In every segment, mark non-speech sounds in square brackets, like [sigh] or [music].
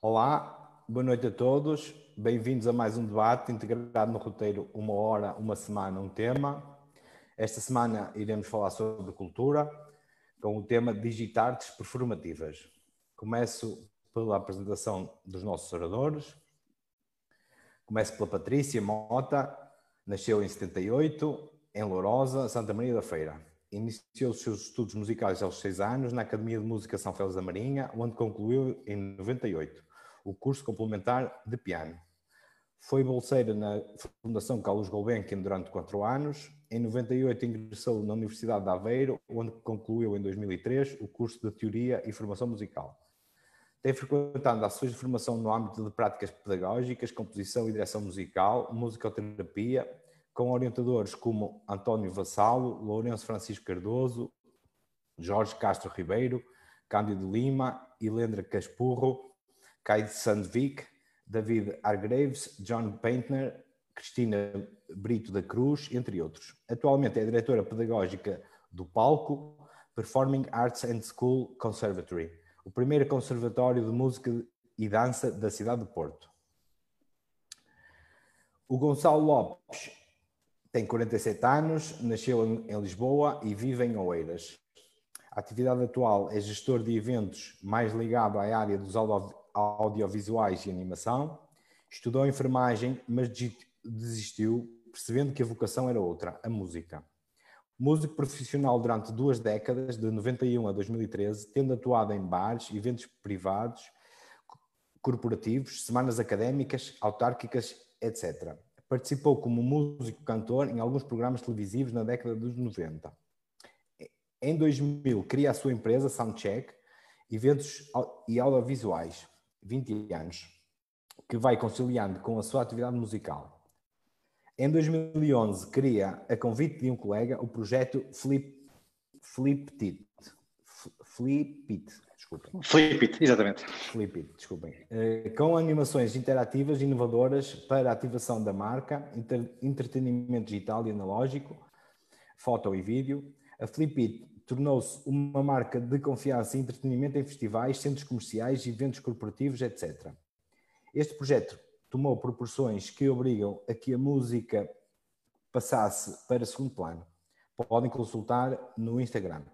Olá, boa noite a todos. Bem-vindos a mais um debate integrado no roteiro Uma Hora, Uma Semana, um Tema. Esta semana iremos falar sobre cultura com o tema Digitartes Performativas. Começo pela apresentação dos nossos oradores. Começo pela Patrícia Mota, nasceu em 78, em Lourosa, Santa Maria da Feira. Iniciou os seus estudos musicais aos seis anos na Academia de Música São Félix da Marinha, onde concluiu em 98 o curso complementar de piano. Foi bolseira na Fundação Carlos Gulbenkian durante quatro anos. Em 98 ingressou na Universidade de Aveiro, onde concluiu em 2003 o curso de Teoria e Formação Musical. Tem frequentado ações de formação no âmbito de práticas pedagógicas, composição e direção musical, musicoterapia, com orientadores como António Vassalo, Lourenço Francisco Cardoso, Jorge Castro Ribeiro, Cândido Lima, Helendra Caspurro, Caide Sandvik, David Argraves, John Paintner, Cristina Brito da Cruz, entre outros. Atualmente é diretora pedagógica do Palco Performing Arts and School Conservatory, o primeiro conservatório de música e dança da cidade de Porto. O Gonçalo Lopes tem 47 anos, nasceu em Lisboa e vive em Oeiras. A atividade atual é gestor de eventos mais ligado à área dos audiovisuais e animação. Estudou enfermagem, mas desistiu, percebendo que a vocação era outra, a música. Músico profissional durante duas décadas, de 91 a 2013, tendo atuado em bares, eventos privados, corporativos, semanas académicas, autárquicas, etc. Participou como músico-cantor em alguns programas televisivos na década dos 90. Em 2000, cria a sua empresa Soundcheck, eventos e audiovisuais, 20 anos, que vai conciliando com a sua atividade musical. Em 2011, cria, a convite de um colega, o projeto Flip, Flip Flipit, desculpem. Flipit, exatamente. Flipit, desculpem. Eh, com animações interativas inovadoras para a ativação da marca, entretenimento digital e analógico, foto e vídeo. A Flipit tornou-se uma marca de confiança e entretenimento em festivais, centros comerciais, eventos corporativos, etc. Este projeto tomou proporções que obrigam a que a música passasse para segundo plano. Podem consultar no Instagram.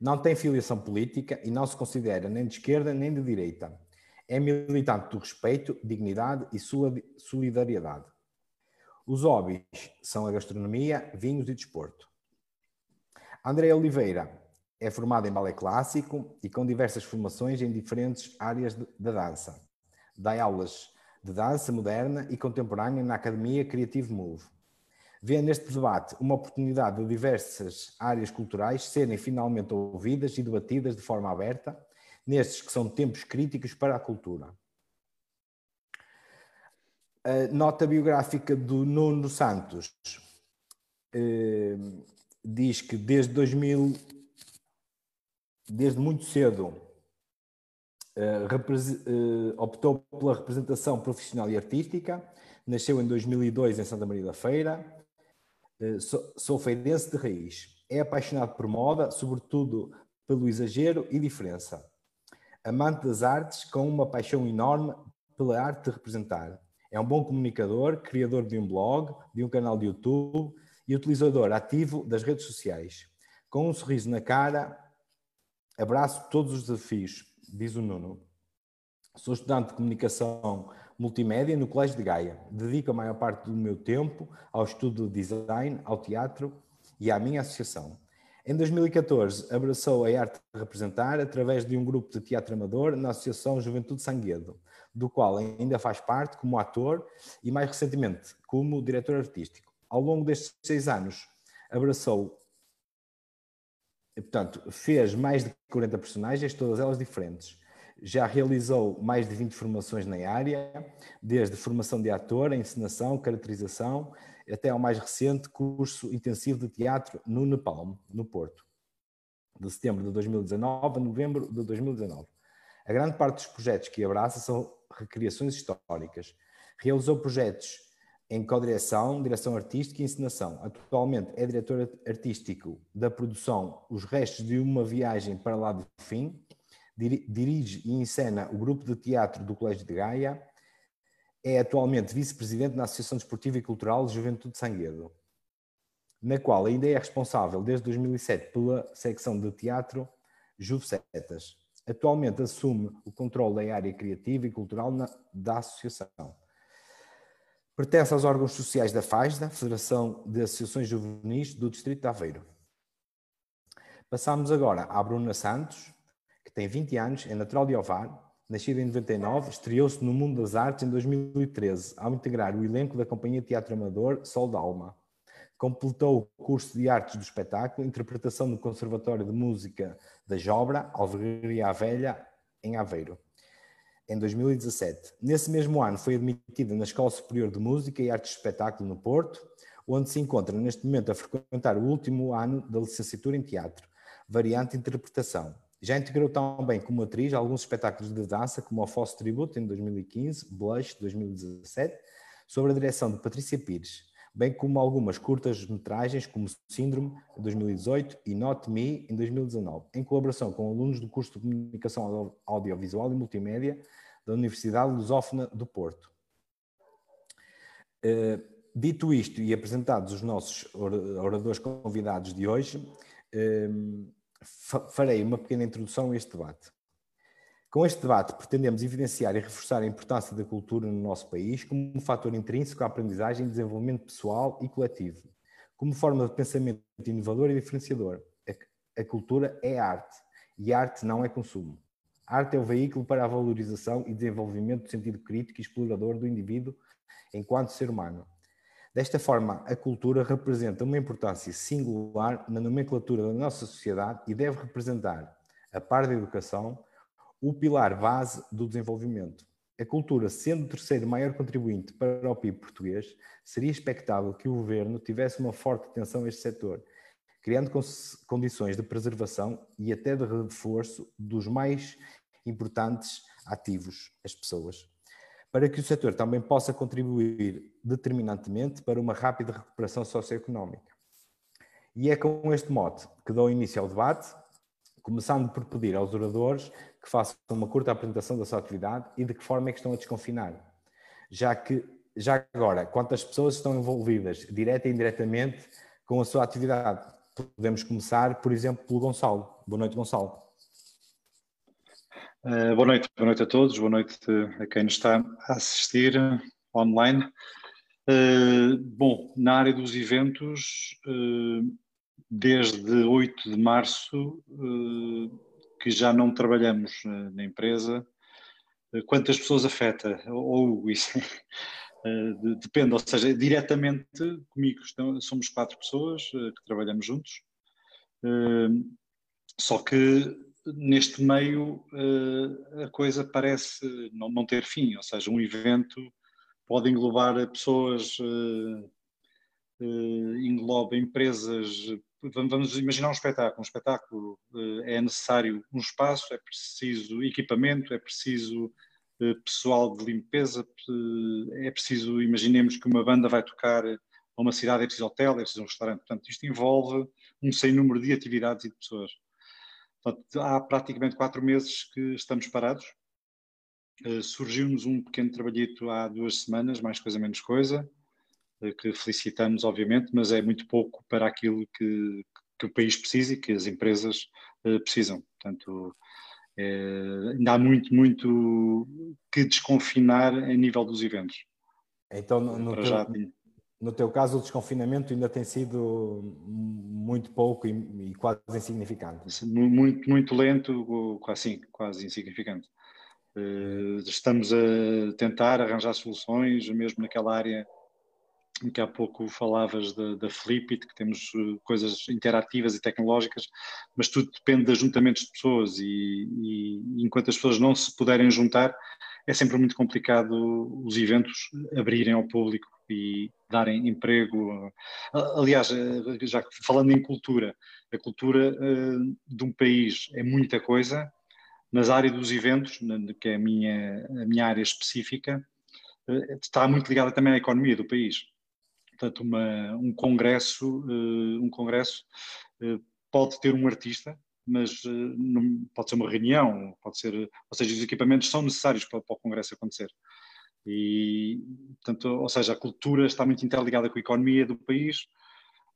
Não tem filiação política e não se considera nem de esquerda nem de direita. É militante do respeito, dignidade e solidariedade. Os hobbies são a gastronomia, vinhos e desporto. André Oliveira é formado em balé clássico e com diversas formações em diferentes áreas da dança. Dá aulas de dança moderna e contemporânea na Academia Creative Move. Vê neste debate uma oportunidade de diversas áreas culturais serem finalmente ouvidas e debatidas de forma aberta, nestes que são tempos críticos para a cultura. A nota biográfica do Nuno Santos eh, diz que desde 2000, desde muito cedo, uh, optou pela representação profissional e artística, nasceu em 2002 em Santa Maria da Feira, sou, sou feirense de raiz. É apaixonado por moda, sobretudo pelo exagero e diferença. Amante das artes, com uma paixão enorme pela arte de representar. É um bom comunicador, criador de um blog, de um canal de YouTube, e utilizador ativo das redes sociais. Com um sorriso na cara, abraço todos os desafios, diz o Nuno. Sou estudante de comunicação multimédia no Colégio de Gaia. Dedico a maior parte do meu tempo ao estudo de design, ao teatro e à minha associação. Em 2014, abraçou a arte de representar através de um grupo de teatro amador na Associação Juventude Sanguedo, do qual ainda faz parte como ator e, mais recentemente, como diretor artístico ao longo destes seis anos, abraçou, portanto, fez mais de 40 personagens, todas elas diferentes. Já realizou mais de 20 formações na área, desde formação de ator, encenação, caracterização, até ao mais recente curso intensivo de teatro no Nepal, no Porto, de setembro de 2019 a novembro de 2019. A grande parte dos projetos que abraça são recriações históricas. Realizou projetos em co-direção, direção artística e encenação. Atualmente é diretor artístico da produção Os Restos de uma Viagem para lá do Fim, dirige e encena o grupo de teatro do Colégio de Gaia, é atualmente vice-presidente na Associação Desportiva e Cultural de Juventude de Sanguedo, na qual ainda é responsável desde 2007 pela secção de teatro Juvesetas. Atualmente assume o controle da área criativa e cultural na, da associação. Pertence aos órgãos sociais da FASDA, Federação de Associações Juvenis do Distrito de Aveiro. Passamos agora à Bruna Santos, que tem 20 anos, é natural de Ovar, nascida em 99, estreou-se no mundo das artes em 2013, ao integrar o elenco da Companhia Teatro Amador Sol d'Alma. Completou o curso de Artes do Espetáculo, interpretação no Conservatório de Música da Jobra, Alvegaria Velha, em Aveiro, em 2017. Nesse mesmo ano foi admitida na Escola Superior de Música e Artes de Espetáculo no Porto, onde se encontra neste momento a frequentar o último ano da licenciatura em Teatro, variante Interpretação. Já integrou também como atriz alguns espetáculos de dança, como o Fosse Tributo em 2015, Blush 2017, sob a direção de Patrícia Pires, bem como algumas curtas-metragens como Síndrome em 2018 e Not Me em 2019, em colaboração com alunos do curso de Comunicação Audiovisual e Multimédia da Universidade Lusófona do Porto. Uh, dito isto e apresentados os nossos oradores convidados de hoje, uh, farei uma pequena introdução a este debate. Com este debate, pretendemos evidenciar e reforçar a importância da cultura no nosso país como um fator intrínseco à aprendizagem e desenvolvimento pessoal e coletivo, como forma de pensamento inovador e diferenciador. A cultura é arte e arte não é consumo. A arte é o veículo para a valorização e desenvolvimento do sentido crítico e explorador do indivíduo enquanto ser humano. Desta forma, a cultura representa uma importância singular na nomenclatura da nossa sociedade e deve representar, a par da educação, o pilar base do desenvolvimento. A cultura, sendo o terceiro maior contribuinte para o PIB português, seria expectável que o governo tivesse uma forte atenção a este setor, criando condições de preservação e até de reforço dos mais importantes ativos, as pessoas para que o setor também possa contribuir determinantemente para uma rápida recuperação socioeconómica. E é com este mote que dou início ao debate, começando por pedir aos oradores que façam uma curta apresentação da sua atividade e de que forma é que estão a desconfinar. Já que, já agora, quantas pessoas estão envolvidas, direta e indiretamente, com a sua atividade? Podemos começar, por exemplo, pelo Gonçalo. Boa noite, Gonçalo. Uh, boa noite, boa noite a todos, boa noite a quem nos está a assistir online. Uh, bom, na área dos eventos, uh, desde 8 de março, que já não trabalhamos na empresa, quantas pessoas afeta? Ou isso [laughs] depende, ou seja, diretamente comigo, somos quatro pessoas que trabalhamos juntos, só que neste meio a coisa parece não, ter fim, ou seja, um evento pode englobar pessoas, engloba empresas. Vamos imaginar um espetáculo. Um espetáculo é necessário um espaço, é preciso equipamento, é preciso pessoal de limpeza, é preciso, imaginemos que uma banda vai tocar a uma cidade, é preciso hotel, é preciso um restaurante. Portanto, isto envolve um sem número de atividades e de pessoas. Portanto, há praticamente quatro meses que estamos parados. Uh, Surgiu-nos um pequeno trabalhito há duas semanas, mais coisa menos coisa, que felicitamos, obviamente, mas é muito pouco para aquilo que, que o país precisa e que as empresas uh, precisam. Portanto, ainda há muito, muito que desconfinar a nível dos eventos. Então, no, no teu, no teu caso, o desconfinamento ainda tem sido muito pouco e, e quase insignificante. Muito, muito lento, quase, quase insignificante. Estamos a tentar arranjar soluções, mesmo naquela área que há pouco falavas da, da Flipit, que temos eh, coisas interativas e tecnológicas, mas tudo depende de ajuntamentos de pessoas e, e enquanto as pessoas não se puderem juntar, é sempre muito complicado os eventos abrirem ao público e darem emprego. Aliás, eh, já falando em cultura, a cultura eh, de um país é muita coisa, mas a área dos eventos, que é a minha, a minha área específica, está muito ligada também à economia do país. Portanto, uma, um congresso, um congresso pode ter um artista, mas não, pode ser uma reunião, pode ser, ou seja, os equipamentos são necessários para, para o congresso acontecer. E, portanto, ou seja, a cultura está muito interligada com a economia do país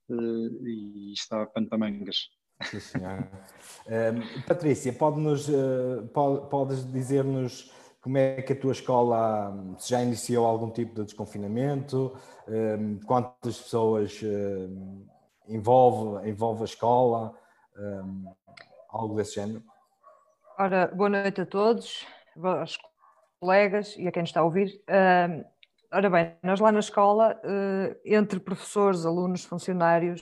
e está a pantamangas. Sim. Um, Patrícia, pode-nos, uh, pode, podes dizer-nos como é que a tua escola se já iniciou algum tipo de desconfinamento? Um, quantas pessoas uh, envolve, envolve a escola? Algo desse género? Ora, boa noite a todos, aos colegas e a quem está a ouvir. Ora bem, nós lá na escola, uh, entre professores, alunos, funcionários,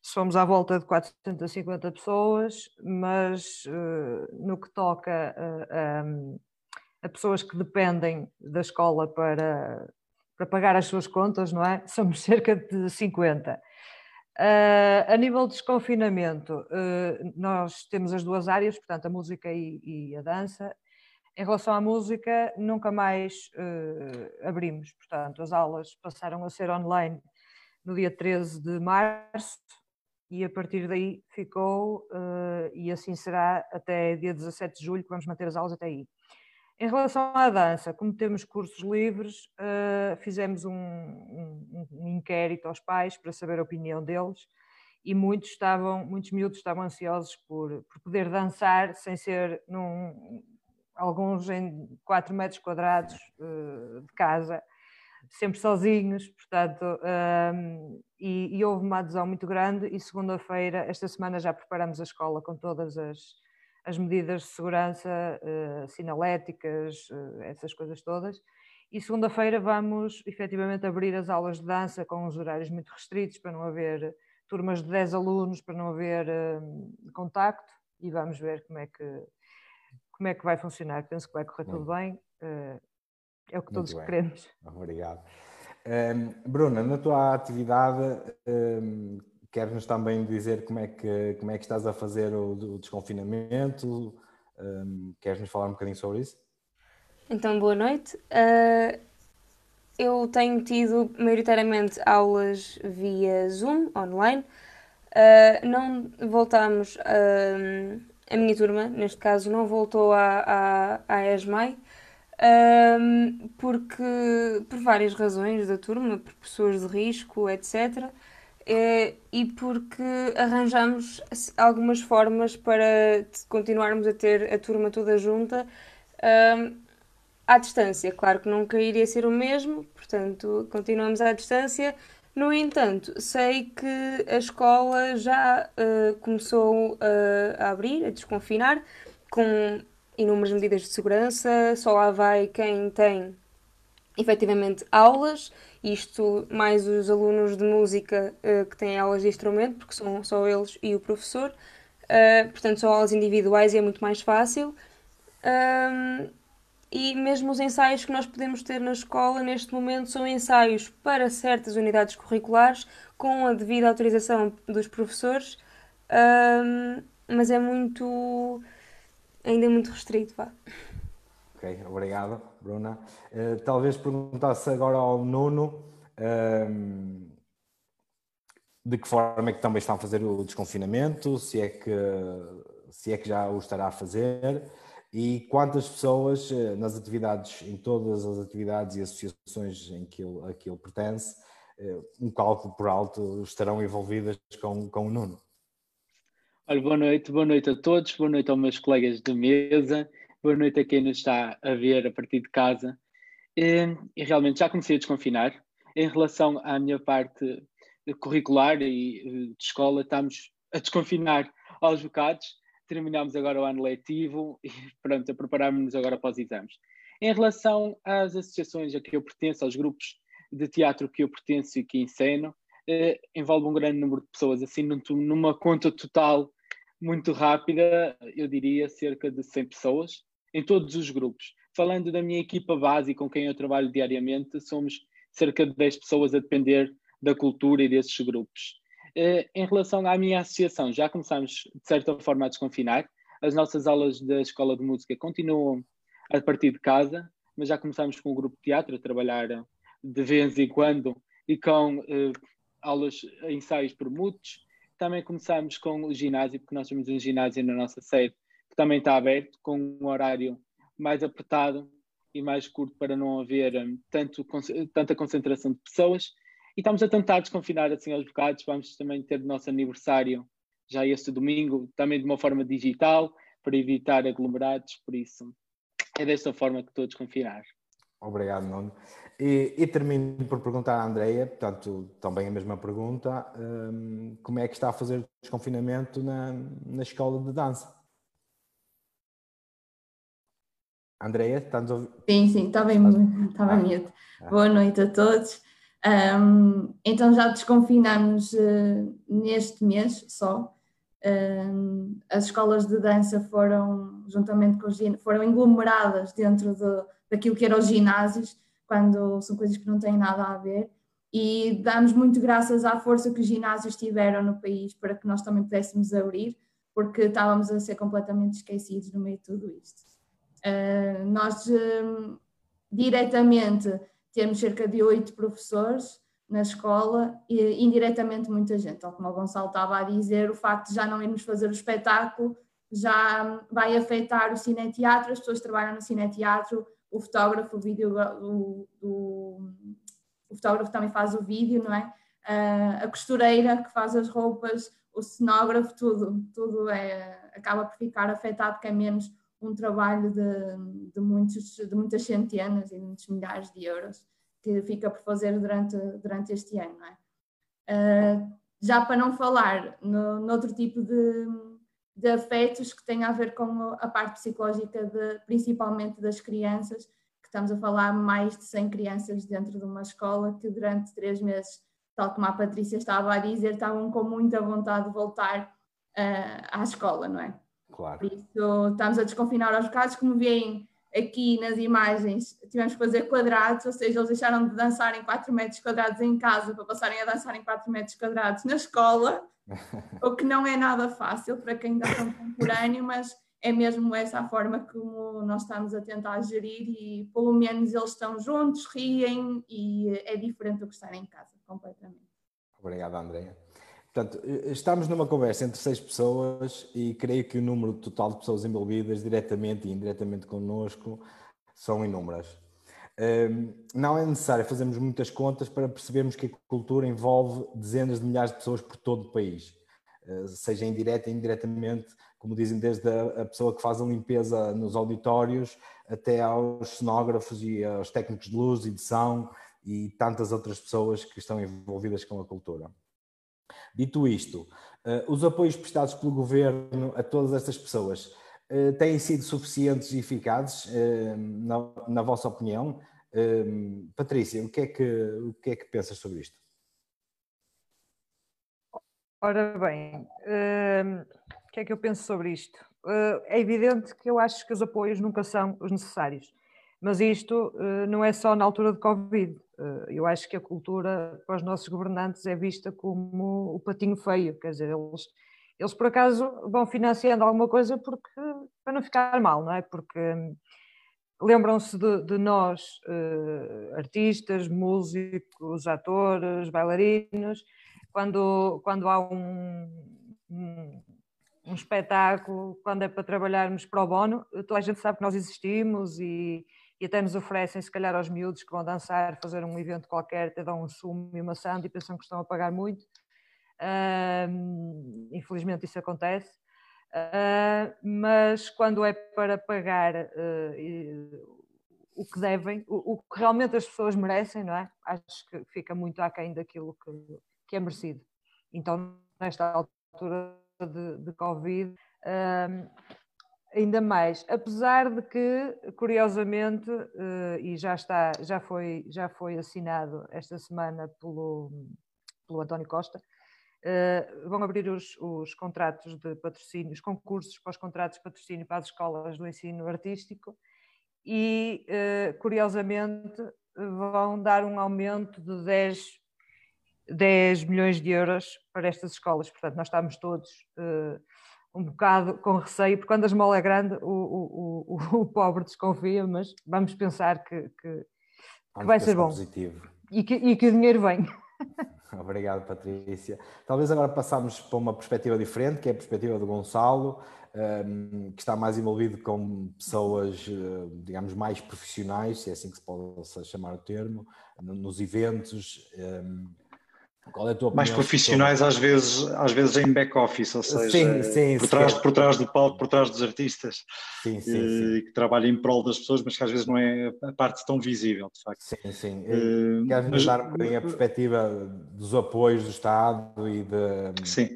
somos à volta de 450 pessoas, mas uh, no que toca a, a, pessoas que dependem da escola para, para pagar as suas contas, não é? [laughs] Somos cerca de 50. Uh, a nível de desconfinamento, uh, nós temos as duas áreas, portanto, a música e, e a dança. Em relação à música, nunca mais uh, abrimos, portanto, as aulas passaram a ser online no dia 13 de março e a partir daí ficou, e assim será até dia 17 de julho, que vamos manter as aulas até aí. Em relação à dança, como temos cursos livres, uh, fizemos um, um, um, inquérito aos pais para saber a opinião deles e muitos estavam, muitos miúdos estavam ansiosos por, por poder dançar sem ser num, alguns em 4 metros quadrados uh, de casa, sempre sozinhos, portanto, uh, e, e houve uma adesão muito grande e segunda-feira, esta semana já preparamos a escola com todas as as medidas de segurança uh, sinaléticas, uh, essas coisas todas. E segunda-feira vamos efetivamente abrir as aulas de dança com os horários muito restritos, para não haver turmas de 10 alunos, para não haver uh, contacto, e vamos ver como é que, como é que vai funcionar. Penso que vai correr tudo bem, é o que todos bem. queremos. Obrigado. Um, ehm, Bruna, na tua atividade, um, ehm, Queres-nos também dizer como é, que, como é que estás a fazer o, o desconfinamento? Um, Queres-nos falar um bocadinho sobre isso? Então, boa noite. Uh, eu tenho tido maioritariamente aulas via Zoom, online. Uh, não voltamos, uh, a minha turma, neste caso, não voltou à, à ESMAI, porque, por várias razões da turma, por pessoas de risco, etc., é, e porque arranjamos algumas formas para continuarmos a ter a turma toda junta um, à distância. Claro que nunca iria ser o mesmo, portanto, continuamos à distância. No entanto, sei que a escola já uh, começou uh, a abrir, a desconfinar, com inúmeras medidas de segurança. Só lá vai quem tem efetivamente aulas isto mais os alunos de música uh, que têm aulas de instrumento, porque são só eles e o professor. Uh, portanto, são aulas individuais e é muito mais fácil. Um, e mesmo os ensaios que nós podemos ter na escola neste momento são ensaios para certas unidades curriculares com a devida autorização dos professores, um, mas é muito ainda é muito restrito. Vá. Ok, obrigado, Bruna. Uh, talvez perguntasse agora ao Nuno um, de que forma é que também estão a fazer o desconfinamento, se é que, se é que já o estará a fazer e quantas pessoas eh, nas atividades, em todas as atividades e associações em que ele, a que ele pertence, eh, um cálculo por alto, estarão envolvidas com, com o Nuno. Olha, boa noite, boa noite a todos, boa noite aos meus colegas de mesa Boa noite a quem nos está a ver a partir de casa. E, e realmente já comecei a desconfinar. Em relação à minha parte curricular e de escola, estamos a desconfinar aos bocados. Terminamos agora o ano letivo e [laughs] pronto, a prepararmos-nos agora para os exames. Em relação às associações a que eu pertenço, aos grupos de teatro que eu pertenço e que ensino, eh, envolve um grande número de pessoas, assim numa conta total muito rápida, eu diria cerca de 100 pessoas, em todos os grupos. Falando da minha equipa base com quem eu trabalho diariamente, somos cerca de 10 pessoas a depender da cultura e desses grupos. Eh, em relação à minha associação, já começamos de certa forma a desconfinar. As nossas aulas da Escola de Música continuam a partir de casa, mas já começamos com o grupo de teatro a trabalhar de vez em quando e com eh, aulas, ensaios por mutos também começamos com o ginásio, porque nós temos um ginásio na nossa sede que também está aberto, com um horário mais apertado e mais curto para não haver um, tanto, tanta concentração de pessoas. E estamos a tentar desconfinar assim aos bocados. Vamos também ter o nosso aniversário já este domingo, também de uma forma digital, para evitar aglomerados. Por isso, é desta forma que estou a desconfinar. Obrigado, Nuno. E, e, termino por perguntar à Andreia, portanto, também a mesma pergunta, um, como é que está a fazer o desconfinamento na, na escola de dança? Andreia, estás a ouvir? Sim, sim, estava em, estava ah. mute. Ah. Boa noite a todos. Um, então já desconfinamos uh, neste mês só. Um, as escolas de dança foram, juntamente com os foram englomeradas dentro de, daquilo que eram os ginásios, quando são coisas que não têm nada a ver. E damos muito graças à força que os ginásios tiveram no país para que nós também pudéssemos abrir, porque estávamos a ser completamente esquecidos no meio de tudo isto. Uh, nós uh, diretamente temos cerca de oito professores na escola e indiretamente muita gente. Tal como o Gonçalo estava a dizer, o facto de já não irmos fazer o espetáculo já vai afetar o cineteatro, as pessoas que trabalham no cineteatro, o fotógrafo, o vídeo, o, o, o fotógrafo também faz o vídeo, não é? Uh, a costureira que faz as roupas, o cenógrafo, tudo, tudo é, acaba por ficar afetado, que é menos um trabalho de, de, muitos, de muitas centenas e muitos milhares de euros que fica por fazer durante, durante este ano. É? Uh, já para não falar no, noutro tipo de, de afetos que têm a ver com a parte psicológica, de, principalmente das crianças, que estamos a falar mais de 100 crianças dentro de uma escola que durante três meses, tal como a Patrícia estava a dizer, estavam com muita vontade de voltar uh, à escola, não é? Claro. Por isso, estamos a desconfinar aos casos, como veem aqui nas imagens, tivemos que fazer quadrados, ou seja, eles deixaram de dançar em 4 metros quadrados em casa para passarem a dançar em 4 metros quadrados na escola, [laughs] o que não é nada fácil para quem dá contemporâneo, mas é mesmo essa a forma como nós estamos a tentar gerir e pelo menos eles estão juntos, riem e é diferente do que estar em casa, completamente. Obrigado, Andréia. Portanto, estamos numa conversa entre seis pessoas e creio que o número total de pessoas envolvidas, diretamente e indiretamente connosco, são inúmeras. Hum, não é necessário fazermos muitas contas para percebermos que a cultura envolve dezenas de milhares de pessoas por todo o país, eh, seja indireta e indiretamente, como dizem, desde a pessoa que faz a limpeza nos auditórios até aos cenógrafos e aos técnicos de luz, edição e tantas outras pessoas que estão envolvidas com a cultura. Dito isto, eh, os apoios prestados pelo governo a todas estas pessoas eh, têm sido suficientes e eficazes, eh, na, na vossa opinião? Patrícia, o que, é que, o que é que pensas sobre isto? Ora bem, o que é que eu penso sobre isto? é evidente que eu acho que os apoios nunca são os necessários, mas isto não é só na altura de Covid. Eh, eu acho que a cultura para os nossos governantes é vista como o patinho feio, quer dizer, eles, eles por acaso vão financiando alguma coisa porque, para não ficar mal, não é? Porque hum, lembram-se de, de, nós, uh, artistas, músicos, atores, bailarinos, quando, quando há um, um, um espetáculo, quando é para trabalharmos para o bono, toda a gente sabe que nós existimos e e até nos oferecem, se calhar, aos miúdos que vão dançar, fazer um evento qualquer, até dão um sumo e uma santa e pensam que estão a pagar muito. Uh, infelizmente isso acontece. Uh, mas quando é para pagar uh, o que devem, o, o, que realmente as pessoas merecem, não é? Acho que fica muito aquém daquilo que, que é merecido. Então, nesta altura de, de Covid, ainda mais, apesar de que, curiosamente, uh, e já está, já foi, já foi assinado esta semana pelo, pelo António Costa, uh, vão abrir os, os contratos de patrocínio, os concursos para os contratos de patrocínio para as escolas do ensino artístico e, uh, curiosamente, vão dar um aumento de 10, 10 milhões de euros para estas escolas. Portanto, nós estamos todos um bocado com receio, porque quando a esmola é grande, o, o, o, o [laughs] pobre desconfia, mas vamos pensar que, que, que vai ser bom. Positivo. E, que, e que o dinheiro vem. [laughs] [laughs] Obrigado, Patrícia. Talvez agora passamos para uma perspectiva diferente, que é a perspectiva do Gonçalo, um, que está mais envolvido com pessoas, eh, digamos, mais profissionais, se é assim que se pode chamar o termo, nos eventos. Qual é a tua opinião? Mais profissionais, às vezes, às vezes em back-office, ou seja, sim, sim, por, trás, por trás do palco, por trás dos artistas, sim, sim, eh, que trabalham em prol das pessoas, mas que às vezes não é a parte tão visível, de facto. Sim, sim. Uh, Queres-nos dar um bocadinho a perspectiva dos apoios do Estado e de. Sim.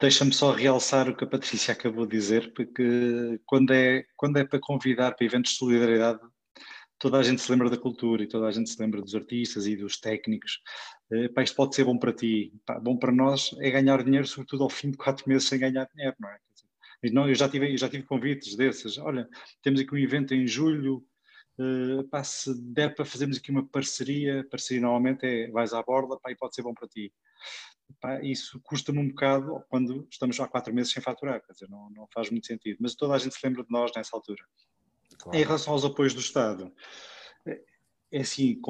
Deixa-me só realçar o que a Patrícia acabou de dizer, porque quando é, quando é para convidar para eventos de solidariedade, toda a gente se lembra da cultura e toda a gente se lembra dos artistas e dos técnicos. Uh, pá, isto pode ser bom para ti. Pá, bom para nós é ganhar dinheiro, sobretudo ao fim de quatro meses sem ganhar dinheiro, não é? Não, eu, já tive, eu já tive convites desses. Olha, temos aqui um evento em julho, uh, pá, se der para fazermos aqui uma parceria, parceria normalmente é vais à borda pá, e pode ser bom para ti. Pá, isso custa-me um bocado quando estamos há quatro meses sem faturar, quer dizer, não, não faz muito sentido. Mas toda a gente se lembra de nós nessa altura. Claro. Em relação aos apoios do Estado, é assim,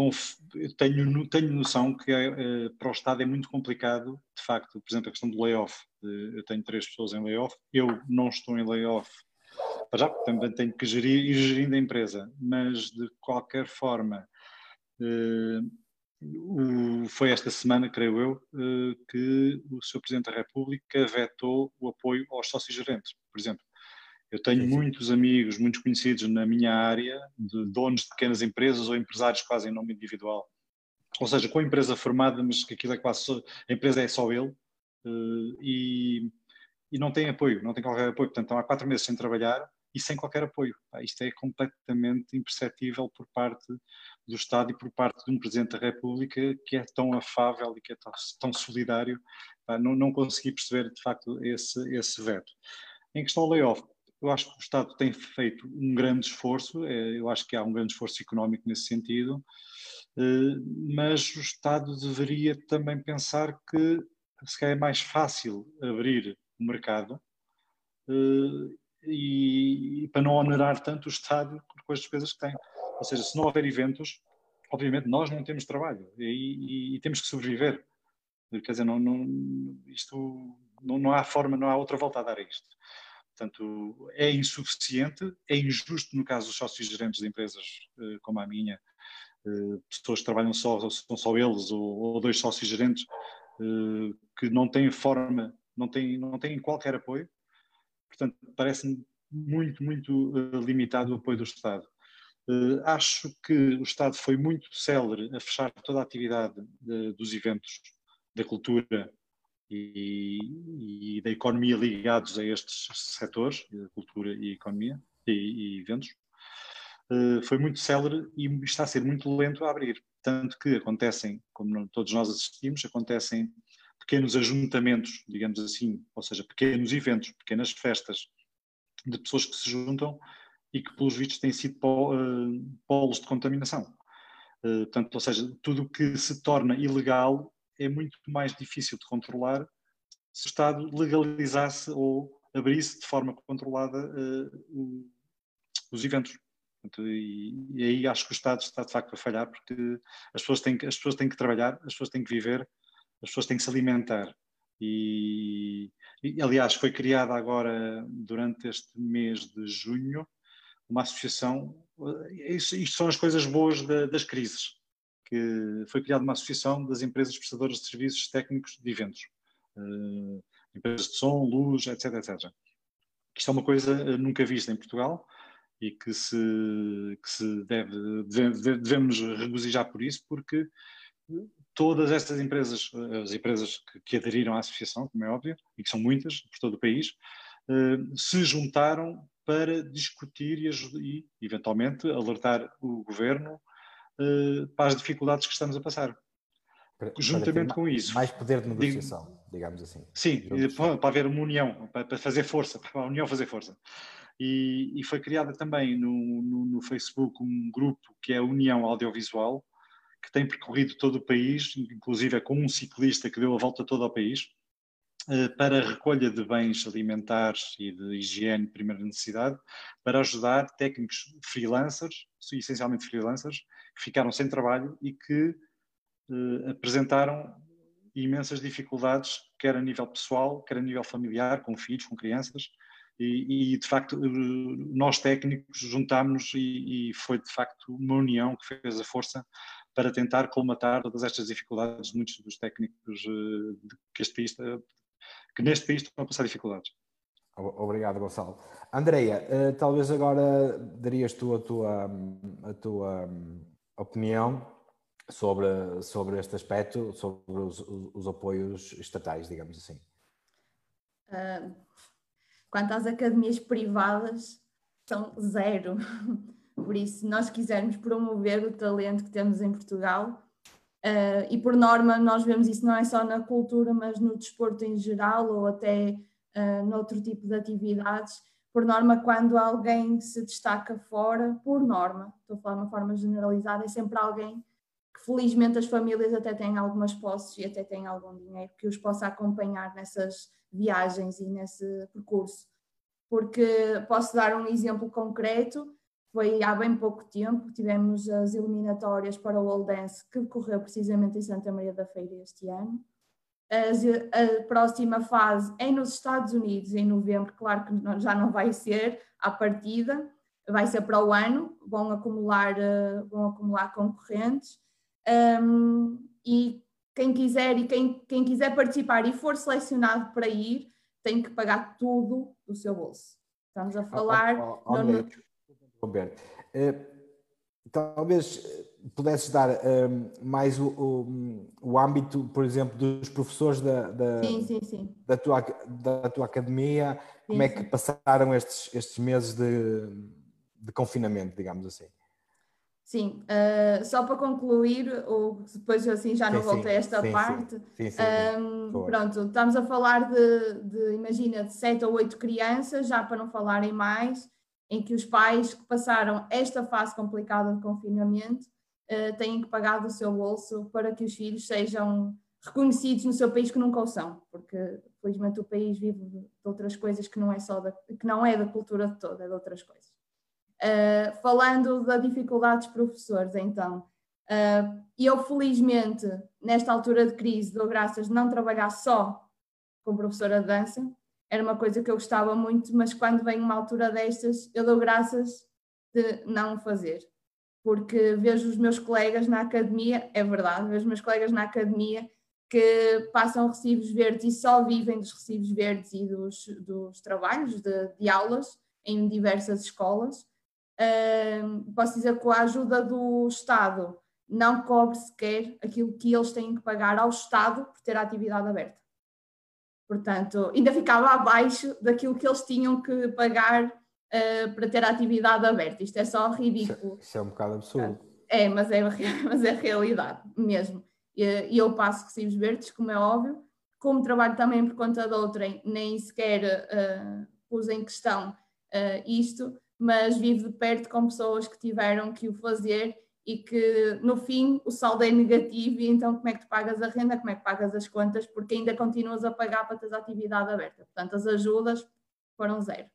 tenho, tenho noção que é, para o Estado é muito complicado, de facto, por exemplo, a questão do layoff. Eu tenho três pessoas em layoff, eu não estou em layoff, já também tenho que gerir e gerindo a empresa, mas de qualquer forma, foi esta semana, creio eu, que o Sr. Presidente da República vetou o apoio aos sócios gerentes, por exemplo. Eu tenho sim, sim. muitos amigos, muitos conhecidos na minha área, de donos de pequenas empresas ou empresários quase em nome individual. Ou seja, com a empresa formada, mas que aquilo é quase só, a empresa é só ele uh, e, e não tem apoio, não tem qualquer apoio. Portanto, estão há quatro meses sem trabalhar e sem qualquer apoio. Isto é completamente imperceptível por parte do Estado e por parte de um Presidente da República que é tão afável e que é tão, tão solidário. Não, não consegui perceber, de facto, esse, esse veto. Em questão ao layoff, eu acho que o Estado tem feito um grande esforço, é, eu acho que há um grande esforço económico nesse sentido, eh, mas o Estado deveria também pensar que se calhar é mais fácil abrir o mercado eh, e, para não onerar tanto o Estado com as despesas que tem. Ou seja, se não houver eventos, obviamente nós não temos trabalho e, e, e temos que sobreviver. Quer dizer, não, não, isto, não, não há forma, não há outra volta a dar a isto. Portanto, é insuficiente, é injusto no caso dos sócios gerentes de empresas eh, como a minha, eh, pessoas que trabalham só, são só eles ou, dois sócios gerentes eh, que não têm forma, não têm, não têm qualquer apoio. Portanto, parece-me muito, muito limitado o apoio do Estado. Acho que o Estado foi muito célere a fechar toda a atividade de, dos eventos da cultura e, e, da economia ligados a estes setores, cultura e economia e, e eventos, uh, foi muito célere e está a ser muito lento a abrir. Tanto que acontecem, como todos nós assistimos, acontecem pequenos ajuntamentos, digamos assim, ou seja, pequenos eventos, pequenas festas de pessoas que se juntam e que, pelos vistos, têm sido eh, polos de contaminação. Uh, portanto, ou seja, tudo o que se torna ilegal é muito mais difícil de controlar se o Estado legalizasse ou abrisse de forma controlada uh, os eventos. E, e, aí acho que o Estado está de facto a falhar porque as pessoas têm as pessoas têm que trabalhar, as pessoas têm que viver, as pessoas têm que se alimentar. E, e aliás, foi criada agora, durante este mês de junho, uma associação. Eh, isto, isto são as coisas boas da, das crises que foi criada uma associação das empresas prestadoras de serviços técnicos de eventos, uh, empresas de som, luz, etc, etc. Isto é uma coisa eh, nunca vista em Portugal e que se, que se deve, deve, devemos regozijar por isso, porque todas estas empresas, as empresas que, que, aderiram à associação, como é óbvio, e que são muitas por todo o país, uh, se juntaram para discutir e, e, eventualmente, alertar o governo para as dificuldades que estamos a passar. Para, Juntamente para com isso. Mais poder de negociação, digo, digamos assim. Sim, para, para haver uma união, para, para, fazer força, [laughs] para a união fazer força. E, e foi criada também no, no, no, Facebook um grupo que é a União Audiovisual, que tem percorrido todo o país, inclusive é com um ciclista que deu a volta todo ao país, eh, para a recolha de bens alimentares e de higiene de primeira necessidade, para ajudar técnicos freelancers, essencialmente freelancers, que ficaram sem trabalho e que uh, apresentaram imensas dificuldades, quer a nível pessoal, quer a nível familiar, com filhos, com crianças, e, e de facto nós técnicos juntámos e, e, foi de facto uma união que fez a força para tentar colmatar todas estas dificuldades de muitos dos técnicos que, este país, que neste país estão a passar dificuldades. Obrigado, Gonçalo. Andreia, eh, talvez agora darias tu a tua, a tua opinião sobre, sobre este aspecto, sobre os, os apoios estatais, digamos assim. Uh, quanto às academias privadas, são zero. [laughs] Por isso, se nós quisermos promover o talento que temos em Portugal, uh, e por norma nós vemos isso não é só na cultura, mas no desporto em geral, ou até uh, noutro tipo de atividades. Por norma, quando alguém se destaca fora, por norma, estou a falar de uma forma generalizada, é sempre alguém que felizmente as famílias até têm algumas posses e até têm algum dinheiro que os possa acompanhar nessas viagens e nesse percurso. Porque posso dar um exemplo concreto, foi há bem pouco tempo, tivemos as eliminatórias para o Old Dance que decorreu precisamente em Santa Maria da Feira este ano a próxima fase é nos Estados Unidos, em novembro, claro que já não vai ser à partida, vai ser para o ano, vão acumular, eh, vão acumular concorrentes. Um, e quem quiser e quem, quem quiser participar e for selecionado para ir, tem que pagar tudo do seu bolso. Estamos a falar. Oh, oh, oh, no... Roberto, uh, talvez pudesses dar um, mais o, o, o, âmbito, por exemplo, dos professores da, da, sim, sim, sim. da, tua, da tua academia, como é que passaram estes, estes meses de, de confinamento, digamos assim? Sim, uh, só para concluir, ou depois assim já não voltei a esta parte. Sim, sim, um, pronto, estamos a falar de, de, imagina, de sete ou oito crianças, já para não falarem mais, em que os pais que passaram esta fase complicada de confinamento uh, têm que pagar do seu bolso para que os filhos sejam reconhecidos no seu país que nunca o são, porque felizmente o país vive de outras coisas que não é só da, que não é da cultura toda, é de outras coisas. Uh, falando da dificuldade dos professores, então, uh, eu felizmente nesta altura de crise dou graças de não trabalhar só com professora de dança, era uma coisa que eu gostava muito, mas quando vem uma altura destas, eu dou graças de não fazer porque vejo os meus colegas na academia, é verdade, vejo os meus colegas na academia que passam recibos verdes e só vivem dos recibos verdes e dos, dos trabalhos de, de, aulas em diversas escolas. Uh, posso dizer que a ajuda do Estado não cobre sequer aquilo que eles têm que pagar ao Estado por ter a atividade aberta. Portanto, ainda ficava abaixo daquilo que eles tinham que pagar uh, para ter a atividade aberta. Isto é só ridículo. Isso, isso é um bocado absurdo. É, mas é, [laughs] mas é realidade mesmo. E eu passo recibos verdes, como é óbvio. Como trabalho também por conta de outrem, nem sequer uh, pus em questão uh, isto, mas vivo de perto com pessoas que tiveram que o fazer e que no fim o saldo é negativo e então como é que tu pagas a renda, como é que pagas as contas, porque ainda continuas a pagar para ter a atividade aberta. Portanto, as ajudas foram zero.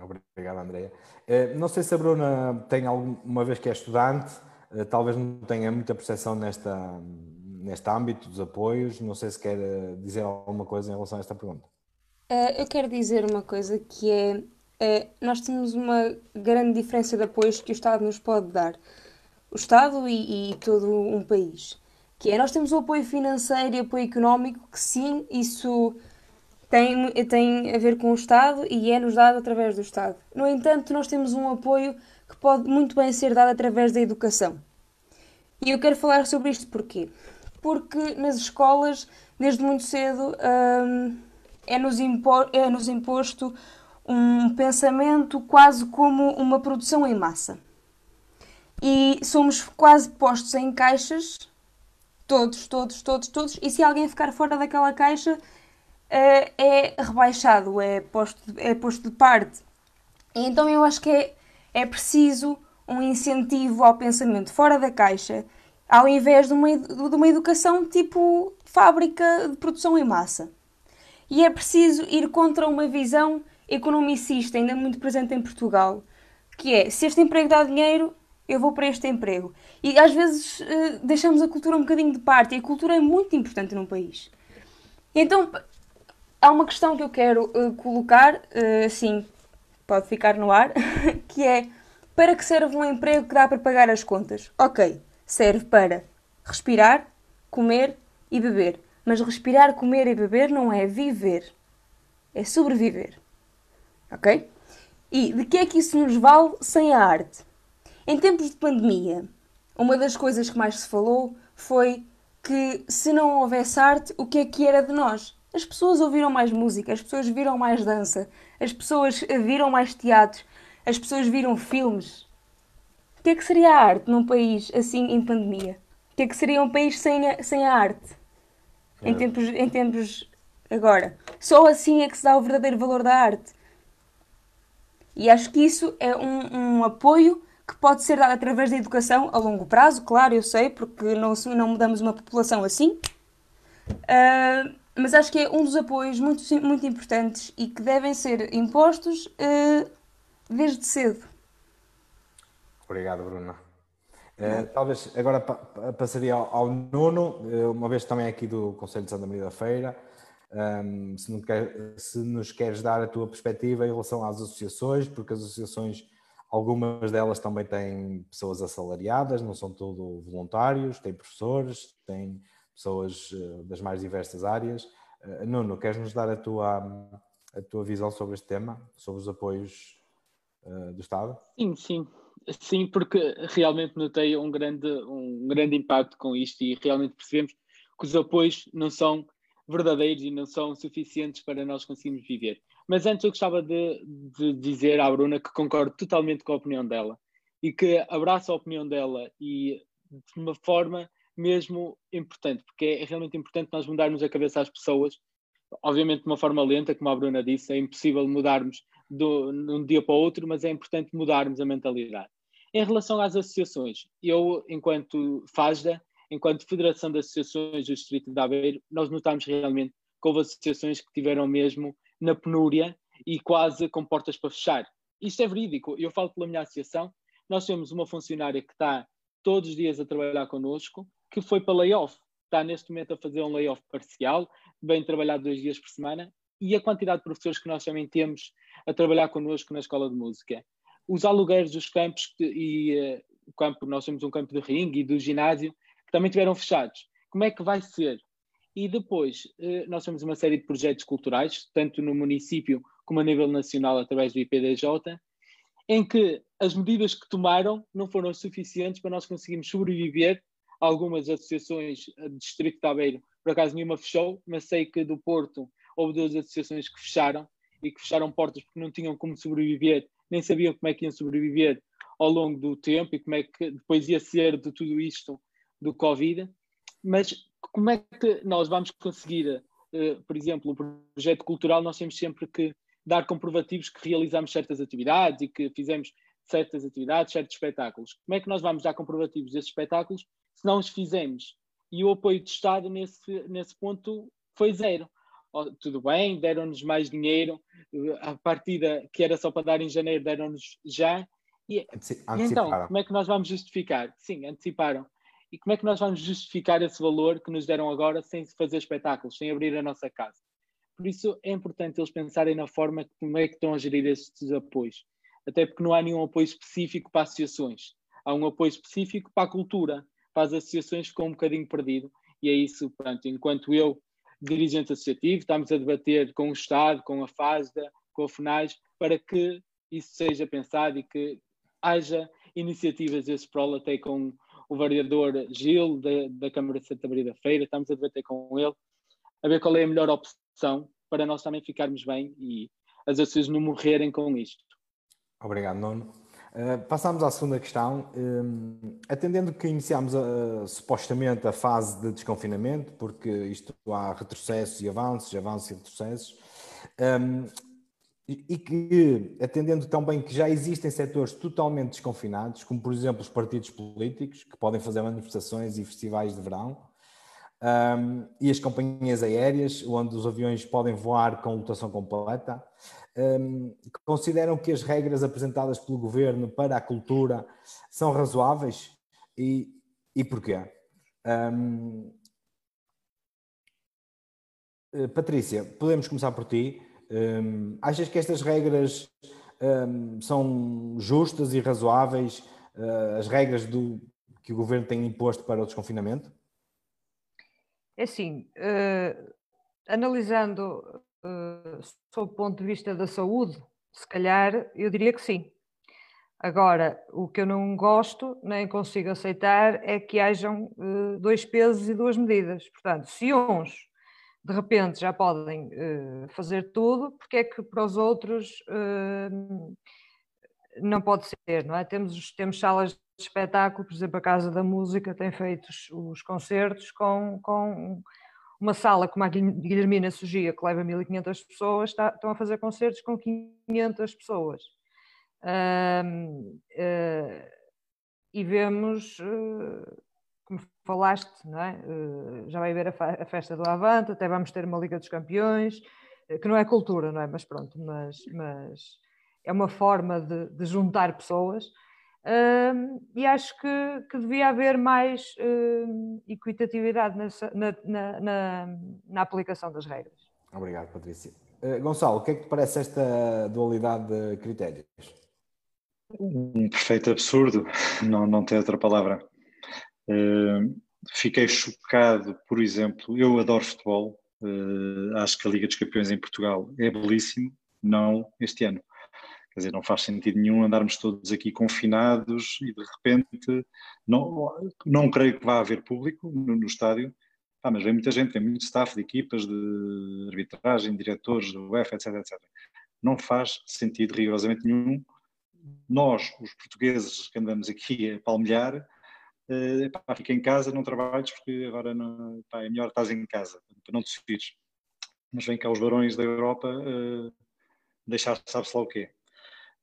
Obrigado, Andréia. Eh, não sei se a Bruna tem alguma vez que é estudante, eh, talvez não tenha muita percepção nesta, neste âmbito dos apoios. Não sei se quer eh, dizer alguma coisa em relação a esta pergunta. Eu quero dizer uma coisa que é, nós temos uma grande diferença de apoios que o Estado nos pode dar. O Estado e, e todo um país. Que é, nós temos o apoio financeiro e apoio económico, que sim, isso tem, tem a ver com o Estado e é-nos dado através do Estado. No entanto, nós temos um apoio que pode muito bem ser dado através da educação. E eu quero falar sobre isto porquê? Porque nas escolas, desde muito cedo, hum, é-nos é -nos imposto um pensamento quase como uma produção em massa. E somos quase postos em caixas, todos, todos, todos, todos, e se alguém ficar fora daquela caixa, é rebaixado, é posto, é posto de parte. E então eu acho que é, é preciso um incentivo ao pensamento fora da caixa, ao invés de uma, de uma educação tipo fábrica de produção em massa. E é preciso ir contra uma visão economicista, ainda muito presente em Portugal, que é, se este emprego dá dinheiro, eu vou para este emprego. E às vezes uh, deixamos a cultura um bocadinho de parte, e a cultura é muito importante num país. Então, há uma questão que eu quero uh, colocar, uh, assim, pode ficar no ar, [laughs] que é para que serve um emprego que dá para pagar as contas? Ok, serve para respirar, comer e beber. Mas respirar, comer e beber não é viver, é sobreviver. Ok? E de que é que isso nos vale sem a arte? Em tempos de pandemia, uma das coisas que mais se falou foi que se não houvesse arte, o que é que era de nós? As pessoas ouviram mais música, as pessoas viram mais dança, as pessoas viram mais teatro, as pessoas viram filmes. O que é que seria a arte num país assim em pandemia? O que é que seria um país sem a, sem a arte? É. Em, tempos, em tempos agora. Só assim é que se dá o verdadeiro valor da arte. E acho que isso é um, um apoio que pode ser dado através da educação a longo prazo, claro, eu sei, porque não, não mudamos uma população assim. Uh, mas acho que é um dos apoios muito, muito importantes e que devem ser impostos uh, desde cedo. Obrigado, Bruna. Uh, talvez agora passaria ao, ao Nuno, uh, uma vez também aqui do Conselho de Santa Maria da Feira, um, se, quer, se, nos queres dar a tua perspectiva em relação às associações, porque as associações, algumas delas também têm pessoas assalariadas, não são tudo voluntários, têm professores, têm pessoas eh, das mais diversas áreas. Eh, Nuno, queres nos dar a tua, a tua visão sobre este tema, sobre os apoios uh, do Estado? Sim, sim. Sim, porque realmente notei um grande, um grande impacto com isto e realmente percebemos que os apoios não são verdadeiros e não são suficientes para nós conseguirmos viver. Mas antes eu gostava de, de dizer à Bruna que concordo totalmente com a opinião dela e que abraço a opinião dela e de uma forma mesmo importante, porque é realmente importante nós mudarmos a cabeça às pessoas, obviamente de uma forma lenta, como a Bruna disse, é impossível mudarmos de um dia para o outro, mas é importante mudarmos a mentalidade. Em relação às associações, eu, enquanto FASDA, enquanto Federação de Associações do Distrito de Aveiro, nós notamos realmente que houve associações que tiveram mesmo na penúria e quase com portas para fechar. Isto é verídico. Eu falo pela minha associação. Nós temos uma funcionária que está todos os dias a trabalhar connosco, que foi para layoff. Está neste momento a fazer um layoff parcial, vem trabalhar dois dias por semana, e a quantidade de professores que nós também temos a trabalhar connosco na escola de música. Os alugueiros dos campos e uh, campo, nós temos um campo de ringue e do ginásio, que também tiveram fechados. Como é que vai ser? E depois, uh, nós temos uma série de projetos culturais, tanto no município como a nível nacional, através do IPDJ, em que as medidas que tomaram não foram suficientes para nós conseguirmos sobreviver algumas associações do Distrito de Aveiro, por acaso nenhuma fechou, mas sei que do Porto houve duas associações que fecharam e que fecharam portas porque não tinham como sobreviver, nem sabiam como é que iam sobreviver ao longo do tempo e como é que depois ia ser de tudo isto do Covid. Mas como é que nós vamos conseguir, uh, por exemplo, o projeto cultural, nós temos sempre que dar comprovativos que realizamos certas atividades e que fizemos certas atividades, certos espetáculos. Como é que nós vamos dar comprovativos desses espetáculos se não os fizemos. E o apoio do Estado nesse, nesse ponto foi zero. Oh, tudo bem, deram-nos mais dinheiro, a partida que era só para dar em janeiro, deram-nos já. E, e, então, como é que nós vamos justificar? Sim, anteciparam. E como é que nós vamos justificar esse valor que nos deram agora sem fazer espetáculos, sem abrir a nossa casa? Por isso é importante eles pensarem na forma como é que estão a gerir estes apoios. Até porque não há nenhum apoio específico para associações. Há um apoio específico para a cultura as associações ficou um bocadinho perdido. E é isso, pronto, enquanto eu, dirigente associativo, estamos a debater com o Estado, com a FASDA, com a FNAIS, para que isso seja pensado e que haja iniciativas desse prol, até com o vereador Gil, da, da Câmara de Santa Maria da Feira, estamos a debater com ele, a ver qual é a melhor opção para nós também ficarmos bem e as associações não morrerem com isto. Obrigado, Nuno. Uh, passamos à segunda questão. Um, atendendo que iniciámos uh, supostamente a fase de desconfinamento, porque isto há retrocessos e avanços, avanços e retrocessos, um, e, e que, atendendo também que já existem setores totalmente desconfinados, como por exemplo os partidos políticos, que podem fazer manifestações e festivais de verão, um, e as companhias aéreas, onde os aviões podem voar com lotação completa. Um, consideram que as regras apresentadas pelo governo para a cultura são razoáveis e, e porquê? Um, eh, Patrícia, podemos começar por ti. Um, achas que estas regras são justas e razoáveis, uh, as regras do, que o governo tem imposto para o desconfinamento? É assim, uh, analisando uh, sob o ponto de vista da saúde, se calhar eu diria que sim. Agora, o que eu não gosto, nem consigo aceitar, é que hajam uh, dois pesos e duas medidas. Portanto, se uns de repente já podem uh, fazer tudo, porque é que para os outros uh, não pode ser, não é? Temos, temos salas espetáculo, por exemplo, a Casa da Música tem feito os, os concertos com, com uma sala como a Guilhermina Sugia, que leva 1500 pessoas, está, estão a fazer concertos com 500 pessoas. Uh, e vemos como falaste, não é? Uh, já vai haver a, a, festa do Avante, até vamos ter uma Liga dos Campeões, uh, que não é cultura, não é? Mas pronto, mas, mas é uma forma de, de juntar pessoas. Uh, e acho que, que, devia haver mais equitatividade nessa, na, na, na, na, aplicação das regras. Obrigado, Patrícia. Gonçalo, o que é que te parece esta dualidade de critérios? Um perfeito absurdo, não, não tem outra palavra. Uh, fiquei chocado, por exemplo, eu adoro futebol, uh, acho que a Liga dos Campeões em Portugal é belíssimo, não este ano. Quer dizer, não faz sentido nenhum andarmos todos aqui confinados e de repente não, não creio que vá haver público no, no estádio, ah, mas vem muita gente, vem muito staff de equipas, de arbitragem, diretores do UEFA, etc, etc. Não faz sentido rigorosamente nenhum nós, os portugueses que andamos aqui a palmilhar, pá, fica em casa, não trabalhes porque agora não, pá, é melhor estás em casa, para não te sofres. Mas vem cá os barões da Europa uh, deixar sabe-se lá o quê.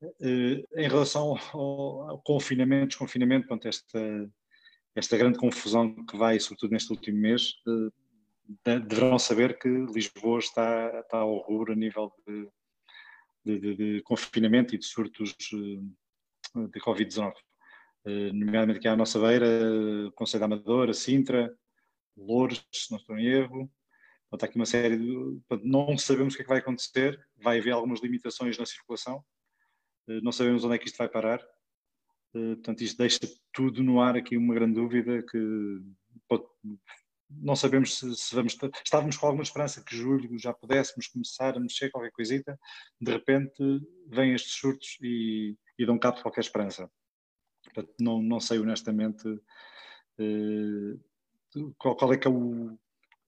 Uh, em relação ao, confinamento, desconfinamento, pronto, esta, esta grande confusão que vai, sobretudo neste último mês, uh, deverão saber que Lisboa está, está ao rubro a nível de, de, de, de confinamento e de surtos de Covid-19. Eh, nomeadamente aqui à nossa beira, Conselho da Amadora, Sintra, Louros, se não estou em erro. Portanto, aqui uma série de. Não sabemos o que é que vai acontecer, vai haver algumas limitações na circulação, eh, não sabemos onde é que isto vai parar. Eh, portanto, isto deixa tudo no ar aqui uma grande dúvida que não sabemos se, se, vamos. Estávamos com alguma esperança que julho já pudéssemos começar a mexer qualquer coisita, de repente vêm estes surtos e, e dão cabo de qualquer esperança. Portanto, não, não sei honestamente uh, qual, qual, é que é o,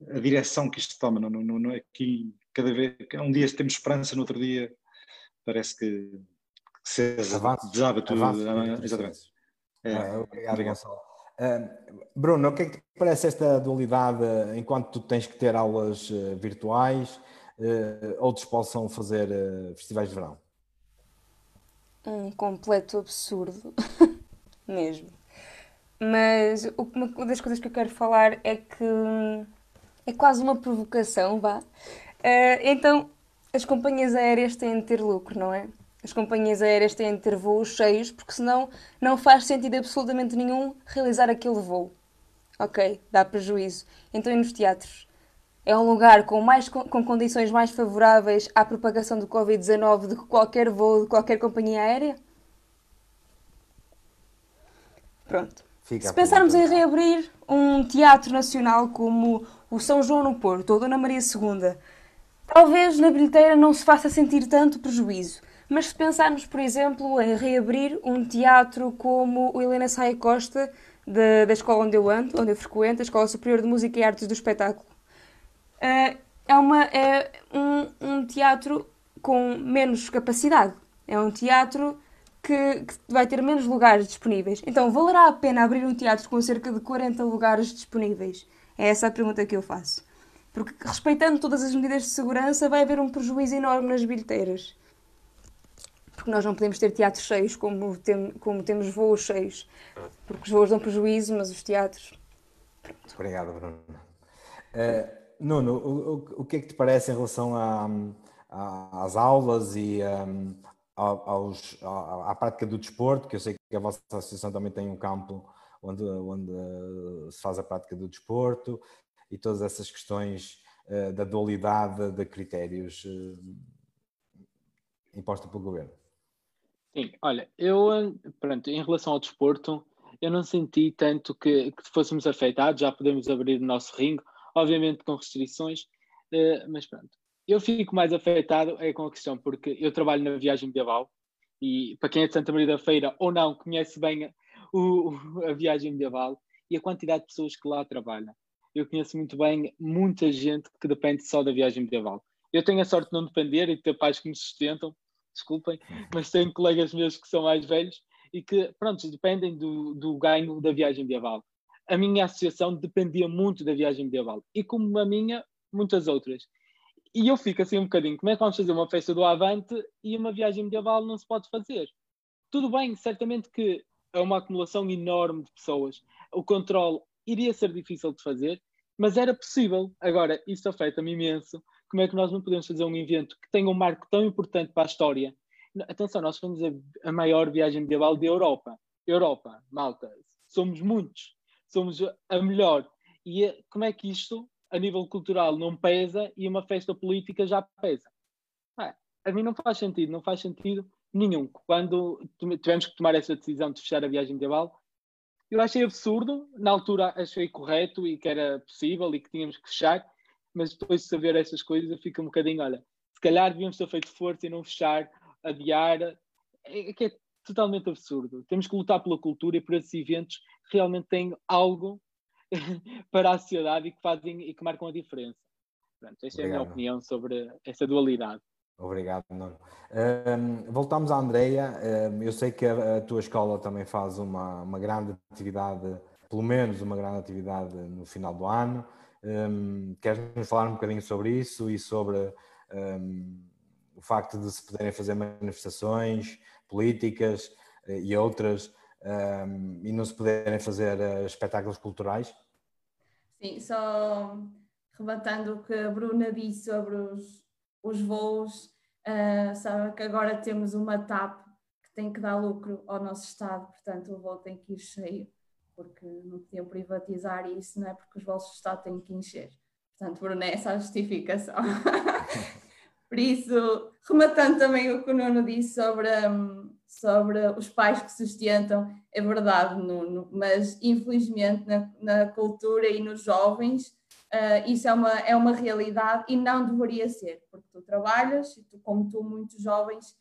a direção que isto toma. Não, não, não, aqui, cada vez, um dia temos esperança, no outro dia parece que, que se desaba tudo. Avanço, ah, exatamente. É, ah, obrigado, Gonçalo. Uh, Bruno, o que é que te parece esta dualidade enquanto tu tens que ter aulas uh, virtuais, uh, outros possam fazer festivais de verão? Um completo absurdo. [laughs] mesmo. Mas uma das coisas que eu quero falar é que é quase uma provocação, vá. Uh, então, as companhias aéreas têm de ter lucro, não é? As companhias aéreas têm de ter voos cheios, porque senão não faz sentido absolutamente nenhum realizar aquele voo. Ok, dá prejuízo. Então, e nos teatros? É um lugar com, mais, com condições mais favoráveis à propagação do Covid-19 do que qualquer voo de qualquer companhia aérea? Pronto. Fica Se pensarmos em reabrir um teatro nacional como o São João no Porto ou Dona Maria II, talvez na bilheteira não se faça sentir tanto prejuízo. Mas se pensarmos, por exemplo, em reabrir um teatro como o Helena Saia Costa, da, da escola onde eu ando, onde eu frequento, a Escola Superior de Música e Artes do Espetáculo, eh, é, uma, é um, um teatro com menos capacidade. É um teatro que, que, vai ter menos lugares disponíveis. Então, valerá a pena abrir um teatro com cerca de 40 lugares disponíveis? É essa a pergunta que eu faço. Porque, respeitando todas as medidas de segurança, vai haver um prejuízo enorme nas bilheteiras. Porque nós não podemos ter teatros cheios como, tem, como temos voos cheios. Porque os voos dão prejuízo, mas os teatros. Pronto. Obrigado, Bruno. Uh, Nuno, o, o, que é que te parece em relação a, a, às aulas e um, aos, à, à, prática do desporto? Que eu sei que a vossa associação também tem um campo onde, onde se faz a prática do desporto e todas essas questões uh, da dualidade de critérios imposta pelo governo. Sim, olha, eu, pronto, em relação ao desporto, eu não senti tanto que, que fôssemos afetados, já podemos abrir o nosso ringue, obviamente com restrições, uh, mas pronto. Eu fico mais afetado é com a questão, porque eu trabalho na viagem medieval e para quem é de Santa Maria da Feira ou não, conhece bem o, a viagem medieval e a quantidade de pessoas que lá trabalham. Eu conheço muito bem muita gente que depende só da viagem medieval. Eu tenho a sorte de não depender e de ter pais que me sustentam, desculpem, mas tenho colegas meus que são mais velhos e que, pronto, dependem do, do ganho da viagem medieval. A minha associação dependia muito da viagem medieval e, como a minha, muitas outras. E eu fico assim um bocadinho: como é que vamos fazer uma festa do Avante e uma viagem medieval não se pode fazer? Tudo bem, certamente que é uma acumulação enorme de pessoas. O controle iria ser difícil de fazer, mas era possível. Agora, isso afeta-me imenso. Como é que nós não podemos fazer um evento que tenha um marco tão importante para a história? Atenção, nós fomos a, a maior viagem medieval da Europa. Europa, malta, somos muitos, somos a melhor. E eh, como é que isto, a nível cultural, não pesa e uma festa política já pesa? Ah, a mim não faz sentido, não faz sentido nenhum. Quando tivemos que tomar essa decisão de fechar a viagem medieval, eu achei absurdo, na altura achei correto e que era possível e que tínhamos que fechar, mas depois de saber essas coisas eu fico um bocadinho, olha, se calhar devíamos ter feito força e não fechar, adiar, é, é que é totalmente absurdo. Temos que lutar pela cultura e por esses eventos que realmente têm algo [laughs] para a sociedade e que fazem e que marcam a diferença. Pronto, esta Obrigado. é a minha opinião sobre essa dualidade. Obrigado, Nuno. Um, voltamos à Andreia. Um, eu sei que a, a, tua escola também faz uma, uma grande atividade, pelo menos uma grande atividade no final do ano. Um, Queres-nos falar um bocadinho sobre isso e sobre o facto de se poderem fazer manifestações políticas uh, e outras e não se poderem fazer uh, espetáculos culturais? Sim, só rebatando o que a Bruna disse sobre os, os voos, uh, sabe que agora temos uma TAP que tem que dar lucro ao nosso Estado, portanto o voo tem que ir cheio, porque não podiam privatizar isso, não é? Porque os voos do Estado têm que encher. Portanto, Bruno, é essa a justificação. [laughs] Por isso, rematando também o que o Nuno disse sobre, um, sobre os pais que sustentam, é verdade, Nuno, mas infelizmente na, na cultura e nos jovens Uh, isso é uma, é uma realidade e não deveria ser, porque tu trabalhas, tu, como tu, muitos jovens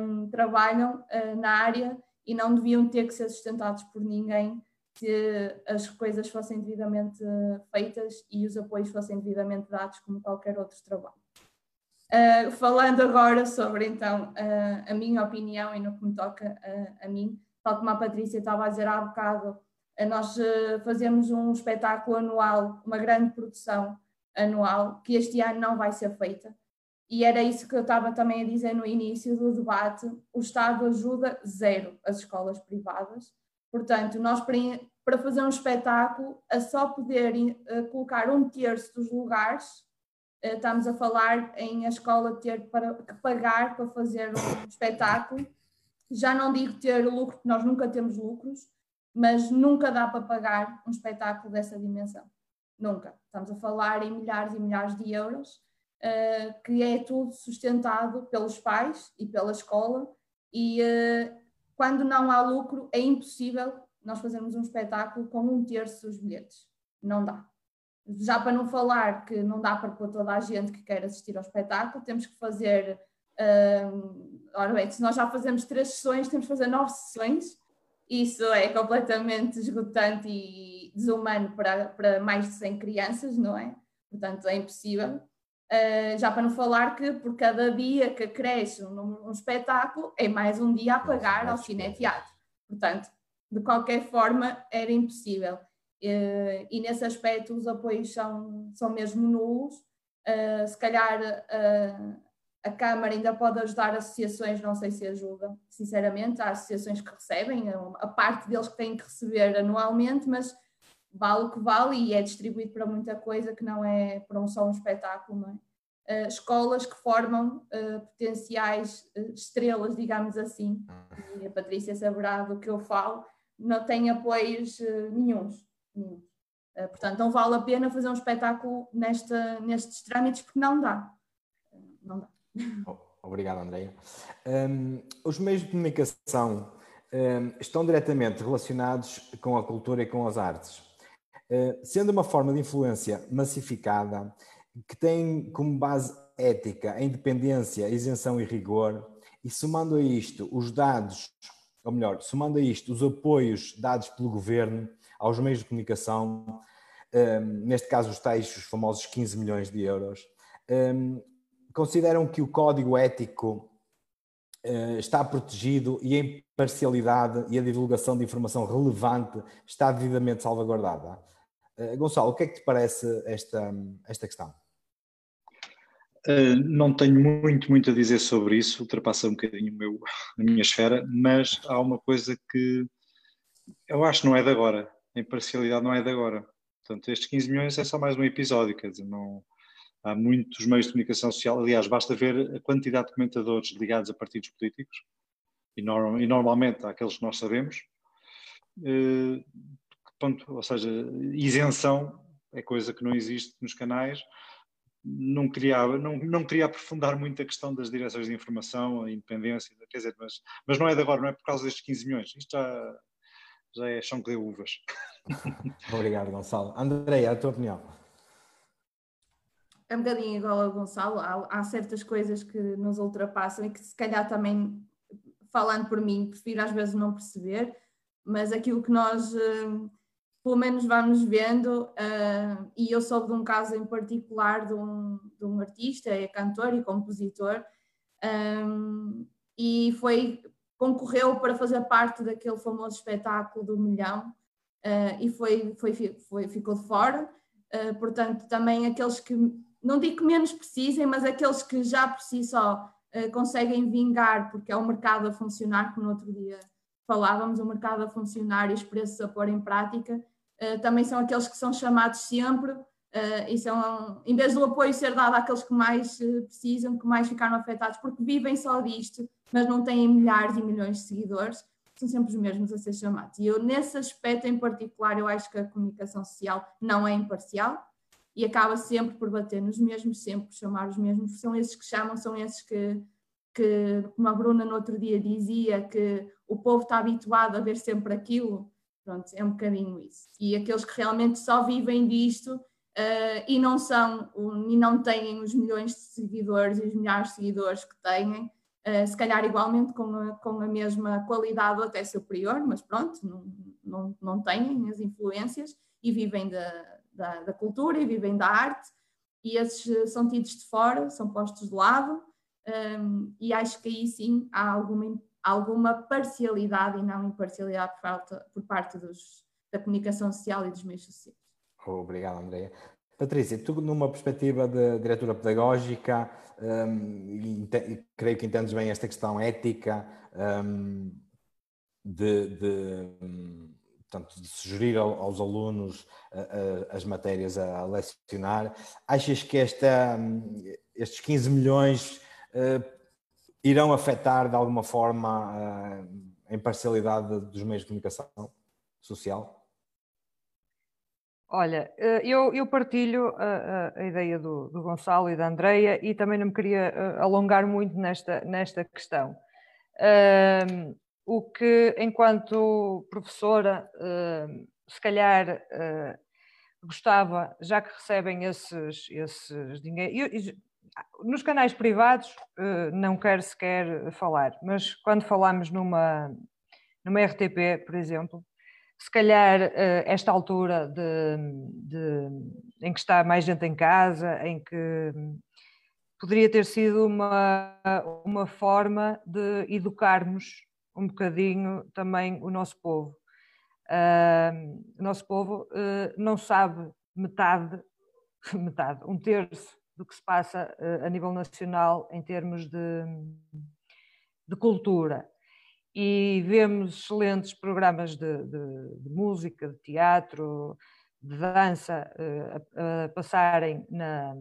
um, trabalham uh, na área e não deviam ter que ser sustentados por ninguém se as coisas fossem devidamente feitas e os apoios fossem devidamente dados como qualquer outro trabalho. Uh, falando agora sobre então a minha opinião e no que me toca a mim, tal como a Patrícia estava a dizer há bocado, nós fazemos um espetáculo anual, uma grande produção anual, que este ano não vai ser feita. E era isso que eu estava também a dizer no início do debate: o Estado ajuda zero as escolas privadas. Portanto, nós para fazer um espetáculo, a só poder eh, colocar um terço dos lugares, eh, estamos a falar em a escola ter para, que pagar para fazer um espetáculo. Já não digo ter lucro, porque nós nunca temos lucros, mas nunca dá para pagar um espetáculo dessa dimensão. Nunca. Estamos a falar em milhares e milhares de euros, uh, que é tudo sustentado pelos pais e pela escola, e quando não há lucro, é impossível nós fazermos um espetáculo com um terço dos bilhetes. Não dá. Já para não falar que não dá para pôr toda a gente que quer assistir ao espetáculo, temos que fazer. Uh, ora bem, se nós já fazemos três sessões, temos que fazer nove sessões isso é completamente esgotante e desumano para, para mais de 100 crianças, não é? Portanto, é impossível. Uh, já para não falar que por cada dia que cresce um, um espetáculo é mais um dia a pagar ao cineteatro. Portanto, de qualquer forma, era impossível. Uh, e nesse aspecto, os apoios são, são mesmo nulos. Uh, se calhar a Câmara ainda pode ajudar associações, não sei se ajuda, sinceramente, há associações que recebem, a parte deles que têm que receber anualmente, mas vale o que vale e é distribuído para muita coisa que não é para um só um espetáculo, é? Uh, escolas que formam uh, potenciais uh, estrelas, digamos assim, e a Patrícia saberá do que eu falo, não tem apoios nenhums. nenhums. portanto, não vale a pena fazer um espetáculo nesta, nestes trâmites porque não dá. Não dá. Obrigado, Andréia. Um, os meios de comunicação um, estão diretamente relacionados com a cultura e com as artes. Uh, sendo uma forma de influência massificada, que tem como base ética a independência, a isenção e rigor, e somando a isto os dados, ou melhor, somando a isto os apoios dados pelo governo aos meios de comunicação, um, neste caso os tais os famosos 15 milhões de euros, consideram que o código ético está protegido e a imparcialidade e a divulgação de informação relevante está devidamente salvaguardada. Uh, Gonçalo, o que é que te parece esta, esta questão? Uh, não tenho muito, muito a dizer sobre isso, ultrapassa um bocadinho o meu, a minha esfera, mas há uma coisa que eu acho que não é de agora, a imparcialidade não é de agora. Portanto, estes 15 milhões é só mais um episódio, quer dizer, não, Há muitos meios de comunicação social, aliás, basta ver a quantidade de comentadores ligados a partidos políticos, e, norm, e normalmente aqueles que nós sabemos. Eh, ponto, ou seja, isenção é coisa que não existe nos canais. Não queria, não, não queria aprofundar muito a questão das direções de informação, a independência, quer dizer, mas, mas não é de agora, não é por causa destes 15 milhões. Isto já, já é chão que deu uvas. [laughs] Obrigado, Gonçalo. Andréia, a tua opinião? é um bocadinho igual ao Gonçalo, há, há, certas coisas que nos ultrapassam e que se calhar também, falando por mim, prefiro às vezes não perceber, mas aquilo que nós uh, pelo menos vamos vendo, uh, e eu soube de um caso em particular de um, de um artista, é cantor e compositor, um, eh, e foi, concorreu para fazer parte daquele famoso espetáculo do milhão, uh, e foi, foi, foi, ficou de fora, portanto também aqueles que não digo que menos precisem, mas aqueles que já por si só uh, conseguem vingar, porque é o mercado a funcionar, como no outro dia falávamos, o mercado a funcionar e os preços a pôr em prática, uh, também são aqueles que são chamados sempre, uh, e são, em vez do apoio ser dado àqueles que mais precisam, que mais ficaram afetados, porque vivem só disto, mas não têm milhares e milhões de seguidores, são sempre os mesmos a ser chamados. E eu, nesse aspecto em particular, eu acho que a comunicação social não é imparcial, e acaba sempre por bater nos mesmos, sempre por chamar os mesmos, são esses que chamam, são esses que, que, como a Bruna no outro dia dizia, que o povo está habituado a ver sempre aquilo, pronto, é um bocadinho isso. E aqueles que realmente só vivem disto uh, e não são, e não têm os milhões de seguidores e os milhares de seguidores que têm, uh, se calhar igualmente com a, com a mesma qualidade ou até superior, mas pronto, não, não, não têm as influências e vivem da da, da cultura e vivem da arte, e esses eh, são tidos de fora, são postos de lado, um, e acho que aí sim há alguma, alguma parcialidade e não imparcialidade por, falta, por parte dos, da comunicação social e dos meios sociais. Obrigado, Andréia. Patrícia, tu numa perspectiva de diretora pedagógica, um, creio que entendes bem esta questão ética um, de, de portanto, de sugerir aos alunos as matérias a lecionar. Achas que esta, estes 15 milhões uh, irão afetar de alguma forma a imparcialidade dos meios de comunicação social? Olha, eu, eu partilho a, a, ideia do, do, Gonçalo e da Andreia e também não me queria alongar muito nesta, nesta questão. Uh, o que, enquanto professora, uh, se calhar gostava, já que recebem esses, esses dinheiros. Nos canais privados uh, não quero sequer falar, mas quando falamos numa, numa RTP, por exemplo, se calhar esta altura de, de, em que está mais gente em casa, em que poderia ter sido uma, uma forma de educarmos um bocadinho também o nosso povo. O nosso povo uh, não sabe metade, [laughs] metade, um terço do que se passa uh, a nível nacional em termos de, de cultura. E vemos excelentes programas de, de, de música, de teatro, de dança uh, a, a, passarem na,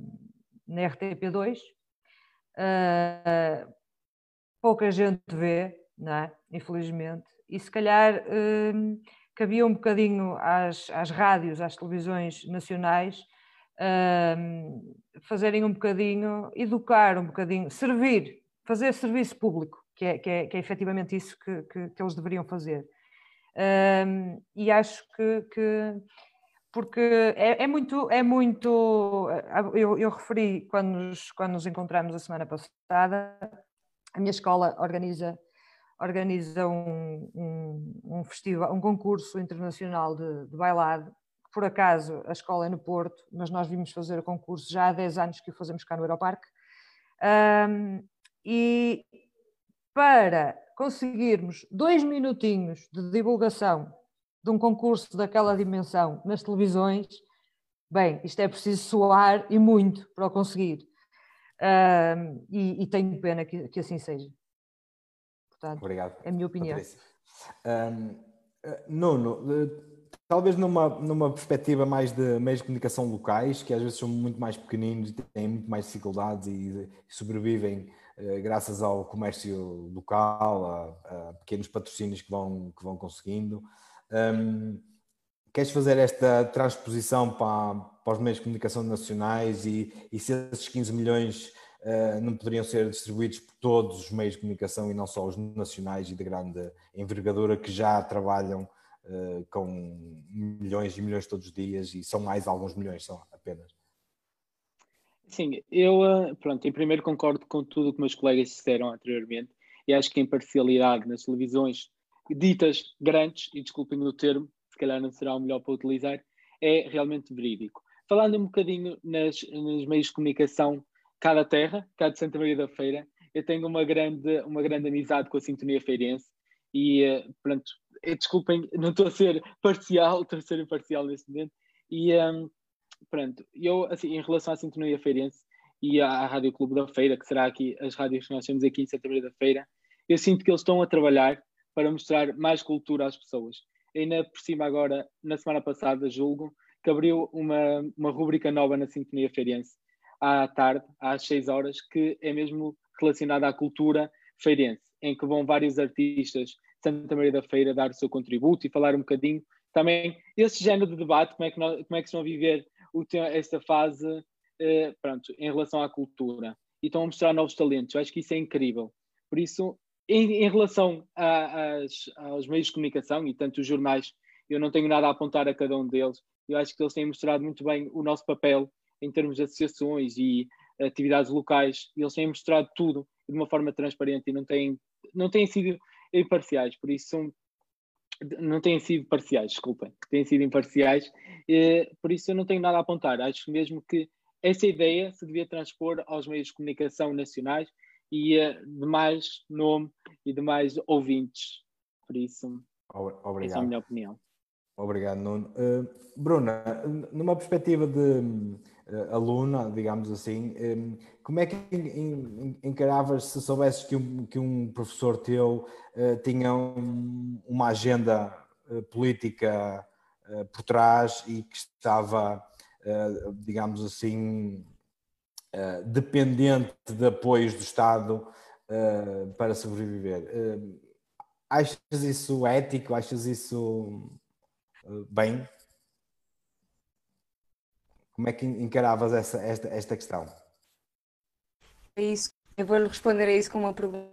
na RTP2. Uh, pouca gente vê, não é? infelizmente, e se calhar uh, cabia um bocadinho às, às rádios, às televisões nacionais, fazerem um bocadinho, educar um bocadinho, servir, fazer serviço público, que é, que é, que é efetivamente isso que, que, que eles deveriam fazer. E acho que, que porque é, é, muito, é muito. Eu, eu, referi quando nos, quando nos encontramos a semana passada, a minha escola organiza organiza um, um, um festival, um concurso internacional de, de bailado. Por acaso a escola é no Porto, mas nós vimos fazer o concurso já há 10 anos que o fazemos cá no Aeroparque. Um, e para conseguirmos dois minutinhos de divulgação de um concurso daquela dimensão nas televisões, bem, isto é preciso soar e muito para o conseguir. Uh, e, e, tenho pena que, que, assim seja. Portanto, Obrigado. É a minha opinião. Um, eh, Nuno, talvez numa, numa perspectiva mais de meios de comunicação locais, que às vezes são muito mais pequeninos, têm muito mais dificuldades e, e sobrevivem eh, graças ao comércio local, a, a, pequenos patrocínios que vão, que vão conseguindo. Um, queres fazer esta transposição para, para os meios de comunicação nacionais e, e se esses 15 milhões uh, não poderiam ser distribuídos por todos os meios de comunicação e não só os nacionais e de grande envergadura que já trabalham uh, com milhões e milhões todos os dias e são mais alguns milhões, são apenas. Sim, eu, eh, pronto, em primeiro concordo com tudo o que meus colegas disseram anteriormente e acho que a imparcialidade nas televisões ditas grandes, e desculpem o termo, se calhar não será o melhor para utilizar, é realmente verídico. Falando um bocadinho nas, nos meios de comunicação cá da terra, cá de Santa Maria da Feira, eu tenho uma grande, uma grande amizade com a Sintonia Feirense e, eh, pronto, eh, desculpem, não estou a ser parcial, estou a ser imparcial neste momento. E, um, pronto, eu, assim, em relação à Sintonia Feirense e à Rádio Clube da Feira, que será aqui as rádios que nós temos aqui em Santa Maria da Feira, eu sinto que eles estão a trabalhar para mostrar mais cultura às pessoas. Ainda por cima agora, na semana passada, julgo, que abriu uma, uma rubrica nova na Sintonia Feirense, à tarde, às 6 horas, que é mesmo relacionada à cultura feirense, em que vão vários artistas de Santa Maria da Feira dar o seu contributo e falar um bocadinho também esse género de debate, como é que, nós, como é que estão a viver esta fase eh, pronto, em relação à cultura e estão a mostrar novos talentos. Eu acho que isso é incrível. Por isso, em, em relação a, aos meios de comunicação e tanto os jornais, eu não tenho nada a apontar a cada um deles. Eu acho que eles têm mostrado muito bem o nosso papel em termos de associações e atividades locais. E eles têm mostrado tudo de uma forma transparente e não têm, não têm sido imparciais. Por isso, não têm sido parciais, desculpem, têm sido imparciais, por isso eu não tenho nada a apontar. Acho mesmo que essa ideia se devia transpor aos meios de comunicação nacionais e de mais nome e de mais ouvintes. Por isso, Obrigado. essa é a minha opinião. Obrigado, Nuno. Uh, Bruna, numa perspectiva de aluna, digamos assim, como é que encaravas se soubesses que um, que um professor teu uh, tinha um, uma agenda política por trás e que estava, digamos assim, dependente de apoios do Estado para sobreviver? achas isso ético? Achas isso bem? Como é que encaravas essa, esta, esta questão? É isso. Eu vou responder a isso com uma pergunta.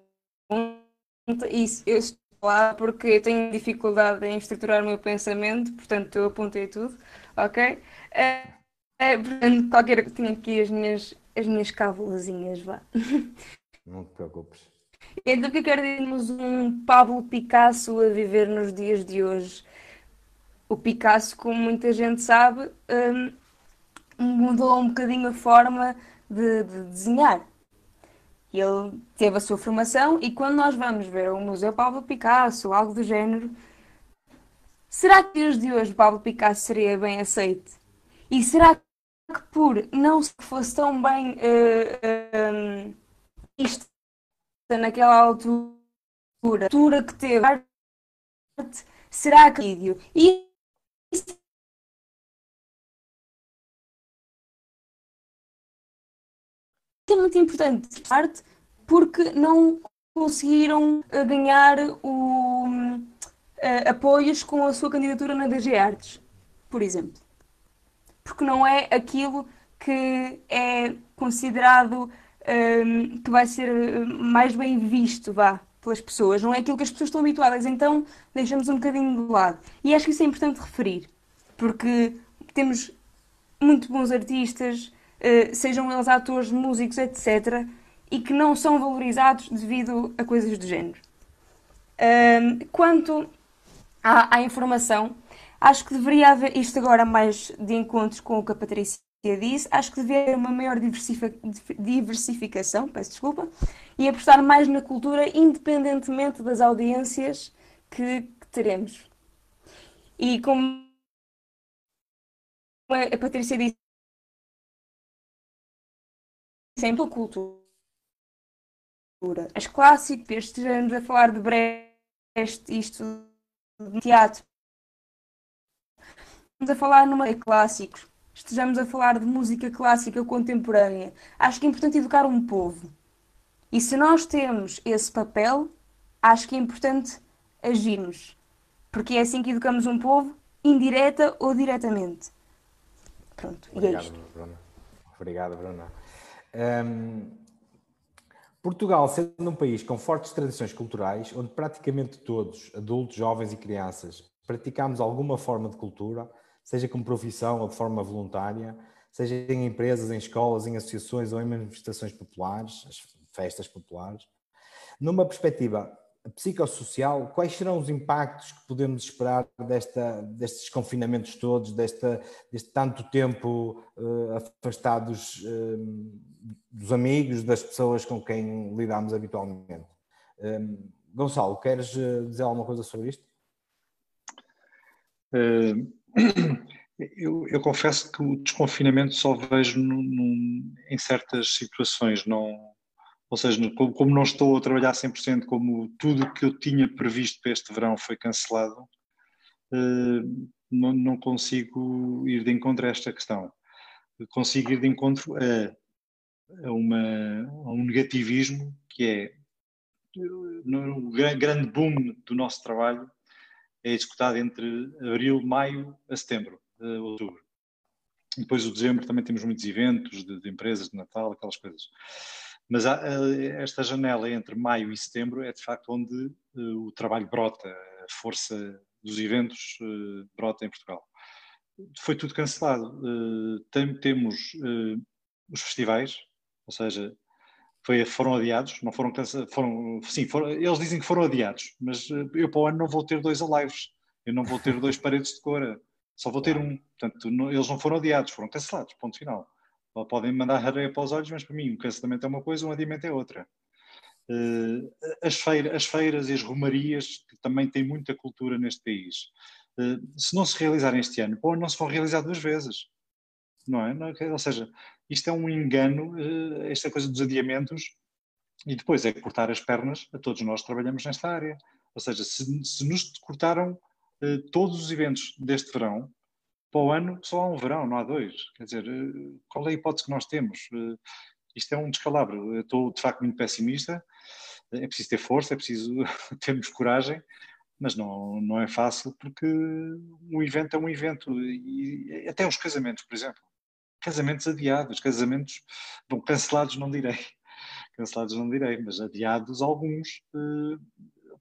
Isso, eu estou lá porque eu tenho dificuldade em estruturar o meu pensamento, portanto eu apontei tudo, ok? É, é, portanto, qualquer tinha aqui as minhas, as minhas cávulazinhas, vá. Não te preocupes. Então, o que quero dizer um Pablo Picasso a viver nos dias de hoje? o Picasso, como muita gente sabe, um, mudou um bocadinho a forma de, de, desenhar. Ele teve a sua formação e quando nós vamos ver o Museu Pablo Picasso, algo do género, será que dias de hoje Pablo Picasso seria bem aceito? E será que por não se fosse tão bem uh, uh, isto naquela altura, altura que teve, será que vídeo? E é muito importante, parte porque não conseguiram eh, ganhar o, uh, apoios com a sua candidatura na DG Artes, por exemplo. Porque não é aquilo que é considerado um, que vai ser mais bem visto, vá, pelas pessoas, não é aquilo que as pessoas estão habituadas, então deixamos um bocadinho de lado. E acho que isso é importante referir, porque temos muito bons artistas, sejam eles atores, músicos, etc., e que não são valorizados devido a coisas do género. Quanto à, à, informação, acho que deveria haver isto agora mais de encontros com o que a Patrícia disse, acho que deveria haver uma maior diversificação, peço desculpa, e apostar mais na cultura independentemente das audiências que, que teremos. E como a Patrícia disse, sempre a cultura as clássicas, estejamos a falar de Brecht, isto de teatro, estamos a falar numa de clássicos, estejamos a falar de música clássica contemporânea. Acho que é importante educar um povo. E se nós temos esse papel, acho que é importante agirmos. Porque é assim que educamos um povo, indireta ou diretamente. Pronto, Obrigado, e é isto. Bruna. Obrigado, Bruna. Um, Portugal, sendo um país com fortes tradições culturais, onde praticamente todos, adultos, jovens e crianças, praticamos alguma forma de cultura, seja como profissão ou de forma voluntária, seja em empresas, em escolas, em associações ou em manifestações populares, as festas populares, numa perspectiva psicossocial, quais serão os impactos que podemos esperar desta, destes confinamentos todos, desta, deste tanto tempo uh, afastados uh, dos amigos, das pessoas com quem lidamos habitualmente? Um, Gonçalo, queres dizer alguma coisa sobre isto? Uh, [coughs] eu, eu, confesso que o desconfinamento só vejo num, num, em certas situações, não ou seja, como, não estou a trabalhar 100%, como tudo o que eu tinha previsto para este verão foi cancelado, uh, não, consigo ir de encontro a esta questão. Consigo ir de encontro a, a, uma, a um negativismo que é no grande boom do nosso trabalho é executado entre abril, maio a setembro, a outubro. Depois o dezembro também temos muitos eventos de, de empresas de Natal, aquelas coisas. Mas esta janela entre maio e setembro é de facto onde eh, o trabalho brota, a força dos eventos eh, brota em Portugal. Foi tudo cancelado. Eh, temos os festivais, ou seja, foi, foram adiados, não foram cancelados, foram, sim, foram, eles dizem que foram adiados, mas eu para o ano não vou ter dois alives, eu não vou ter dois [laughs] paredes de cor, só vou ter um. Portanto, não, eles não foram adiados, foram cancelados, ponto final. Podem mandar areia para os olhos, mas para mim um cancelamento é uma coisa, um adiamento é outra. Uh, as, feira, as, feiras e as romarias, que também têm muita cultura neste país, uh, se não se realizarem este ano, bom, não se vão realizar duas vezes. Não é? Não, ou seja, isto é um engano, uh, esta coisa dos adiamentos, e depois é cortar as pernas a todos nós que trabalhamos nesta área. Ou seja, se, se nos cortaram todos os eventos deste verão, para o ano só há um verão, não há dois. Quer dizer, eh, qual é a hipótese que nós temos? Eh, isto é um descalabro. Eu estou, de facto, muito pessimista. É preciso ter força, é preciso [laughs] termos coragem, mas não, não é fácil porque um evento é um evento. E até os casamentos, por exemplo. Casamentos adiados, casamentos bom, cancelados, não direi. [laughs] Cancelados não direi, mas adiados alguns eh,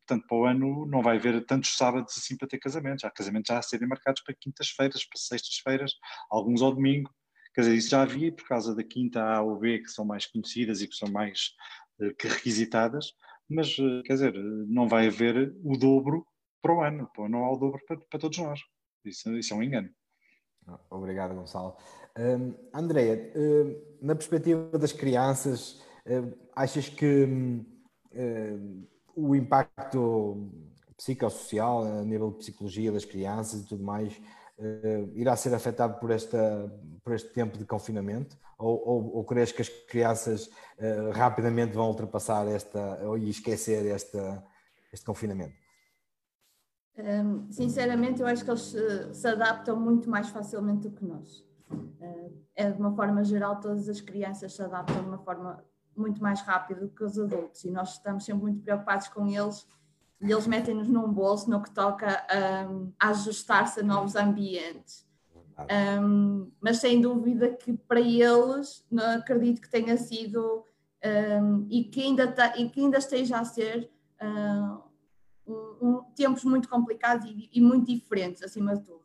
portanto, para o ano não vai haver tantos sábados assim para ter casamentos. Há casamentos já a serem marcados para quintas-feiras, para sextas-feiras, alguns ao domingo. Quer dizer, isso já havia por causa da quinta A ou B, que são mais conhecidas e que são mais uh, que requisitadas, mas, uh, quer dizer, não vai haver o dobro para o ano. Não há o dobro para, para todos nós. Isso, isso, é um engano. Obrigado, Gonçalo. Um, Andréia, uh, na perspectiva das crianças, hum, achas que hum, o impacto psicossocial, a nível de psicologia das crianças e tudo mais, uh, irá ser afetado por, esta, por este tempo de confinamento? Ou, ou, ou crees que as crianças uh, rapidamente vão ultrapassar esta, ou esquecer esta, este confinamento? Um, sinceramente, eu acho que eles se, se adaptam muito mais facilmente do que nós. é de uma forma geral, todas as crianças se adaptam de uma forma muito mais rápida do que os adultos e nós estamos sempre muito preocupados com eles e eles metem-nos num bolso no que toca um, a ajustar-se a novos ambientes. Um, mas sem dúvida que para eles, não acredito que tenha sido um, e, que ainda e que ainda esteja a ser um, um, tempos muito complicados e, e, muito diferentes, acima de tudo.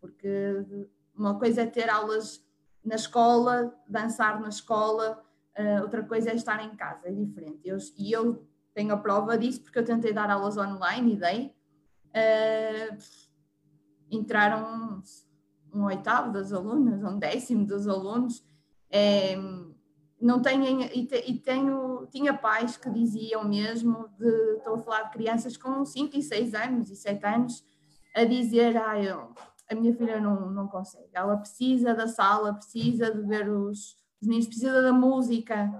Porque uma coisa é ter aulas na escola, dançar na escola, uh, outra coisa é estar em casa, é diferente. Eu, e eu tenho a prova disso porque eu tentei dar aulas online e dei. Uh, entraram um, um, oitavo das alunas, um décimo dos alunos. É, não têm, e, te, e, tenho, tinha pais que diziam mesmo, de, estou a falar de crianças com 5 e 6 anos e 7 anos, a dizer, ah, eu, a minha filha não, não consegue, ela precisa da sala, precisa de ver os, os meninos, precisa da música,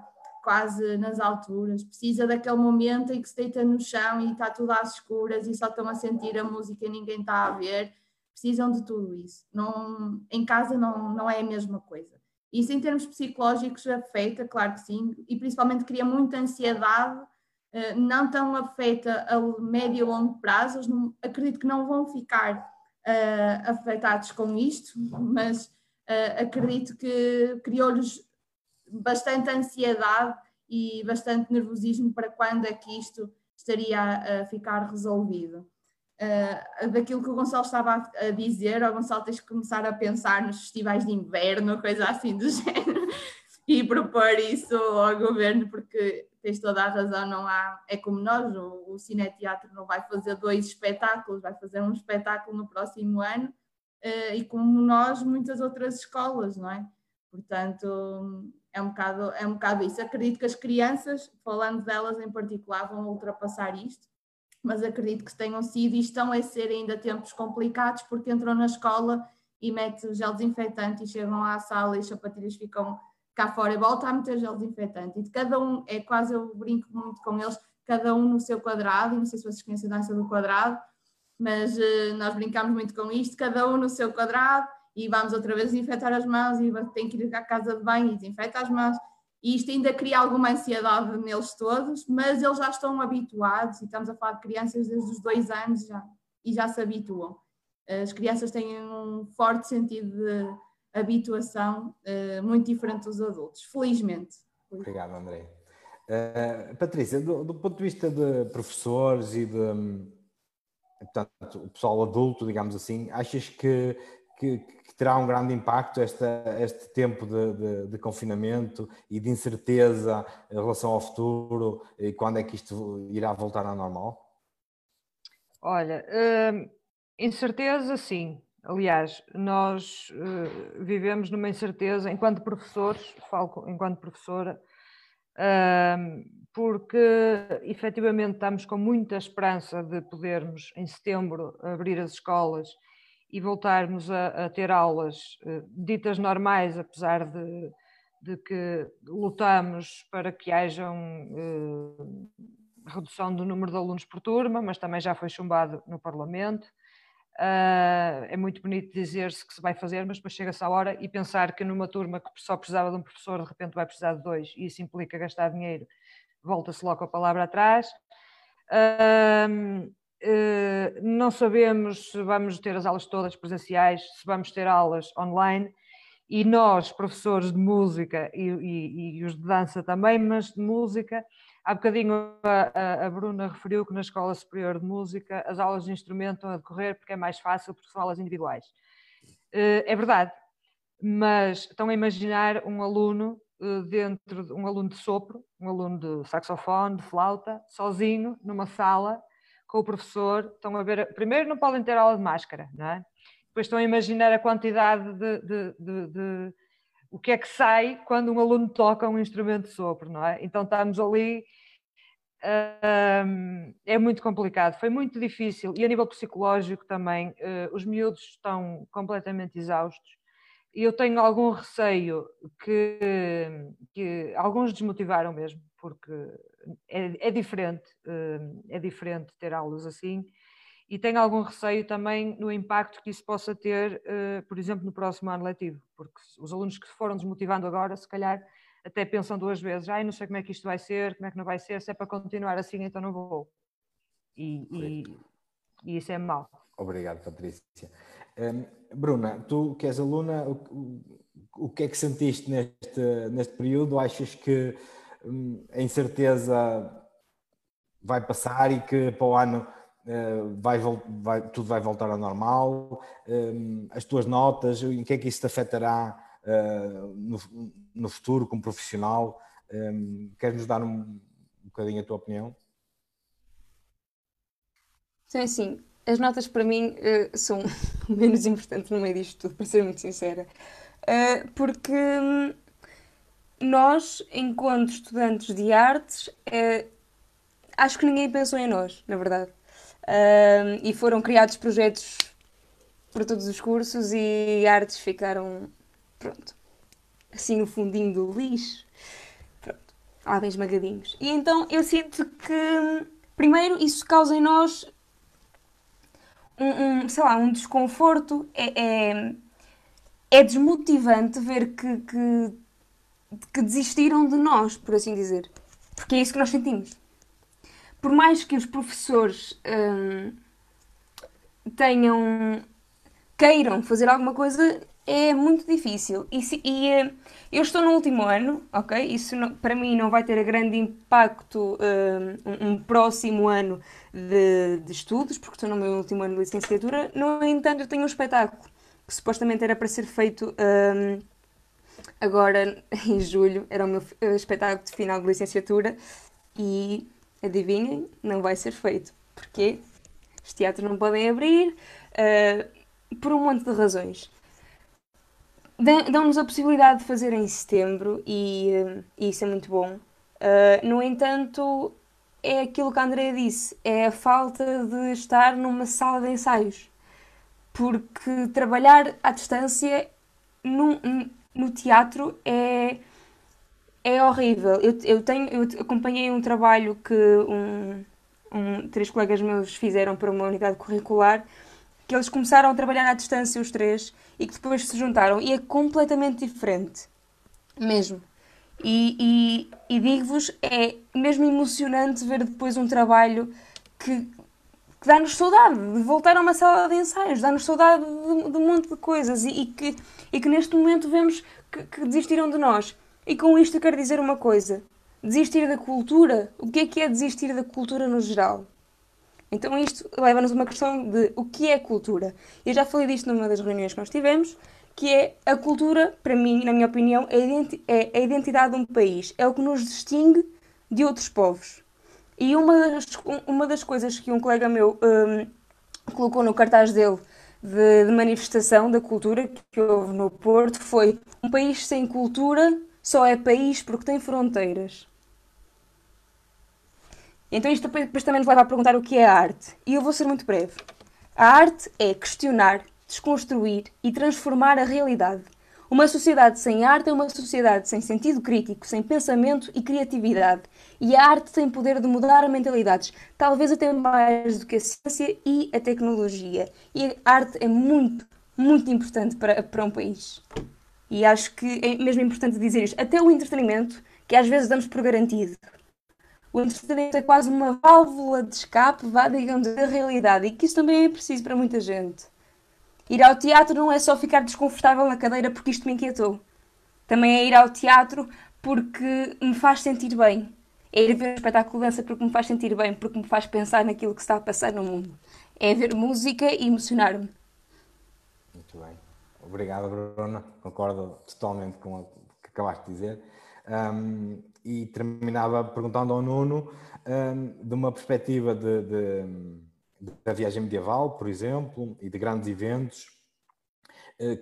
quase nas alturas, precisa daquele momento em que se deita no chão e está tudo às escuras e só estão a sentir a música e ninguém está a ver, precisam de tudo isso. Não, em casa não, não é a mesma coisa. Isso em termos psicológicos afeta, claro que sim, e principalmente cria muita ansiedade, eh, não tão afeta a médio e longo prazo, acredito que não vão ficar uh, afetados com isto, mas uh, acredito que criou-lhes bastante ansiedade e bastante nervosismo para quando é que isto estaria a, ficar resolvido. Uh, daquilo que o Gonçalo estava a, dizer, o Gonçalo tens que começar a pensar nos festivais de inverno, coisa assim do [laughs] género, e propor isso ao governo, porque tens toda a razão, não há, é como nós, o, o Cineteatro não vai fazer dois espetáculos, vai fazer um espetáculo no próximo ano, uh, e como nós, muitas outras escolas, não é? Portanto, é um bocado, é um bocado isso. Acredito que as crianças, falando delas em particular, vão ultrapassar isto, mas acredito que tenham sido e estão a ser ainda tempos complicados porque entram na escola e metem gel desinfetante e chegam à sala e as sapatilhas ficam cá fora e voltam a meter gel desinfetante. E de cada um, é quase eu brinco muito com eles, cada um no seu quadrado, não sei se vocês conhecem a dança do quadrado, mas uh, nós brincamos muito com isto, cada um no seu quadrado, e vamos outra vez desinfetar as mãos e tem que ir à casa de banho e desinfeta as mãos. E isto ainda cria alguma ansiedade neles todos, mas eles já estão habituados, e estamos a falar de crianças desde os dois anos já, e já se habituam. As crianças têm um forte sentido de habituação, uh, muito diferente dos adultos, felizmente. Obrigado, André. Uh, Patrícia, do, do, ponto de vista de professores e de portanto, o pessoal adulto, digamos assim, achas que que, que, terá um grande impacto esta, este tempo de, de, de, confinamento e de incerteza em relação ao futuro e quando é que isto irá voltar ao normal? Olha, hum, incerteza sim. Aliás, nós uh, vivemos numa incerteza enquanto professores, falo enquanto professora, uh, porque efetivamente estamos com muita esperança de podermos em setembro abrir as escolas e voltarmos a, a ter aulas uh, ditas normais, apesar de, de, que lutamos para que haja um, uh, redução do número de alunos por turma, mas também já foi chumbado no Parlamento. Uh, é muito bonito dizer-se que se vai fazer, mas depois chega-se a hora e pensar que numa turma que só precisava de um professor, de repente vai precisar de dois, e isso implica gastar dinheiro, volta-se logo a palavra atrás. Uh, eh, não sabemos se vamos ter as aulas todas presenciais, se vamos ter aulas online, e nós, professores de música e, e, e os de dança também, mas de música, há bocadinho a, a, Bruna referiu que na Escola Superior de Música as aulas de instrumento estão a decorrer porque é mais fácil, porque são aulas individuais. Eh, é verdade, mas estão a imaginar um aluno eh, dentro, um aluno de sopro, um aluno de saxofone, de flauta, sozinho, numa sala, com o professor, estão a ver, primeiro não podem ter aula de máscara, não é? Depois estão a imaginar a quantidade de, de, de, de o que é que sai quando um aluno toca um instrumento de sopro, não é? Então estamos ali, é muito complicado, foi muito difícil e a nível psicológico também, uh, os miúdos estão completamente exaustos e eu tenho algum receio que, que alguns desmotivaram mesmo, porque é, é diferente, hum, é diferente ter aulas assim. e tenho algum receio também no impacto que isso possa ter, uh, por exemplo, no próximo ano letivo, porque os alunos que foram desmotivando agora, se calhar até pensam duas vezes, ai, não sei como é que isto vai ser, como é que não vai ser, se é para continuar assim, então não vou. E, e, e isso é mau. Obrigado, Patrícia. Um, Bruna, tu que és aluna, o, o, que é que sentiste neste, neste período? Achas que a incerteza vai passar e que para o ano uh, vai, vai, tudo vai voltar ao normal? Um, as tuas notas, em que é que isso te afetará uh, no, no, futuro como profissional? Queres nos dar um, um bocadinho a tua opinião? Sim, sim as notas para mim uh, são [laughs] menos importantes no meio disto tudo, para ser muito sincera. Porque hum, nós, enquanto estudantes de artes, uh, acho que ninguém pensou em nós, na verdade. e foram criados projetos para todos os cursos e artes ficaram, pronto, assim no fundinho do lixo. Pronto, lá bem esmagadinhos. E então eu sinto que, primeiro, isso causa em nós um, um, sei lá, um desconforto, é, é, é desmotivante ver que, que, que, desistiram de nós, por assim dizer. Porque é isso que nós sentimos. Por mais que os professores hum, tenham queiram fazer alguma coisa, é muito difícil. E, se, e uh, eu estou no último ano, ok? Isso não, para mim não vai ter grande impacto uh, um, um, próximo ano de, de, estudos, porque estou no meu último ano de licenciatura. No entanto, eu tenho um espetáculo que supostamente era para ser feito um, agora [laughs] em julho, era o meu espetáculo de final de licenciatura e adivinhem, não vai ser feito. Porquê? Os teatros não podem abrir uh, por um monte de razões dão-nos a possibilidade de fazer em setembro e, e isso é muito bom. Uh, no entanto, é aquilo que a Andrea disse: é a falta de estar numa sala de ensaios. Porque trabalhar à distância no, no teatro é, é horrível. Eu, eu, tenho, eu acompanhei um trabalho que um, um, três colegas meus fizeram para uma unidade curricular que eles começaram a trabalhar à distância os três e que depois se juntaram e é completamente diferente. Mesmo. E, e, e digo-vos, é mesmo emocionante ver depois um trabalho que, que dá-nos saudade de voltar a uma sala de ensaios, dá-nos saudade de, de, um monte de coisas e, e, que, e que neste momento vemos que, que desistiram de nós. E com isto eu quero dizer uma coisa: desistir da cultura. O que é que é desistir da cultura no geral? Então isto leva-nos a uma questão de o que é cultura. Eu já falei disto numa das reuniões que nós tivemos, que é a cultura, para mim, na minha opinião, é, é a identidade de um país. É o que nos distingue de outros povos. E uma das, uma das coisas que um colega meu um, colocou no cartaz dele de, de, manifestação da cultura que houve no Porto foi um país sem cultura só é país porque tem fronteiras. Então isto depois também nos leva a perguntar o que é a arte. E eu vou ser muito breve. A arte é questionar, desconstruir e transformar a realidade. Uma sociedade sem arte é uma sociedade sem sentido crítico, sem pensamento e criatividade. E a arte tem poder de mudar mentalidades, talvez até mais do que a ciência e a tecnologia. E a arte é muito, muito importante para, para um país. E acho que é mesmo importante dizer isto. Até o entretenimento, que às vezes damos por garantido. O entretenimento é quase uma válvula de escape, vá, digamos, da realidade, e que isso também é preciso para muita gente. Ir ao teatro não é só ficar desconfortável na cadeira porque isto me inquietou. Também é ir ao teatro porque me faz sentir bem. É ir ver um espetáculo de dança porque me faz sentir bem, porque me faz pensar naquilo que está a passar no mundo. É ver música e emocionar-me. Muito bem. Obrigado, Bruna. Concordo totalmente com o que acabaste de dizer. Um, e terminava perguntando ao Nuno um, de uma perspectiva de, de, da viagem medieval, por exemplo, e de grandes eventos,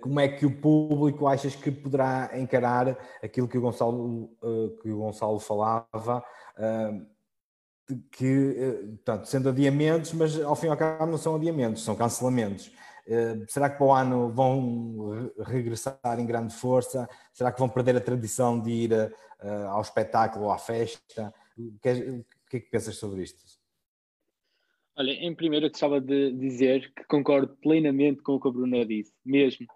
como é que o público achas que poderá encarar aquilo que o Gonçalo, uh, que o Gonçalo falava, uh, que, portanto, sendo adiamentos, mas ao fim e ao cabo não são adiamentos, são cancelamentos. Será que para o ano vão regressar em grande força? Será que vão perder a tradição de ir ao espetáculo ou à festa. O que, é, é que pensas sobre isto? Olha, em primeiro eu gostava de dizer que concordo plenamente com o que a Bruna disse, mesmo,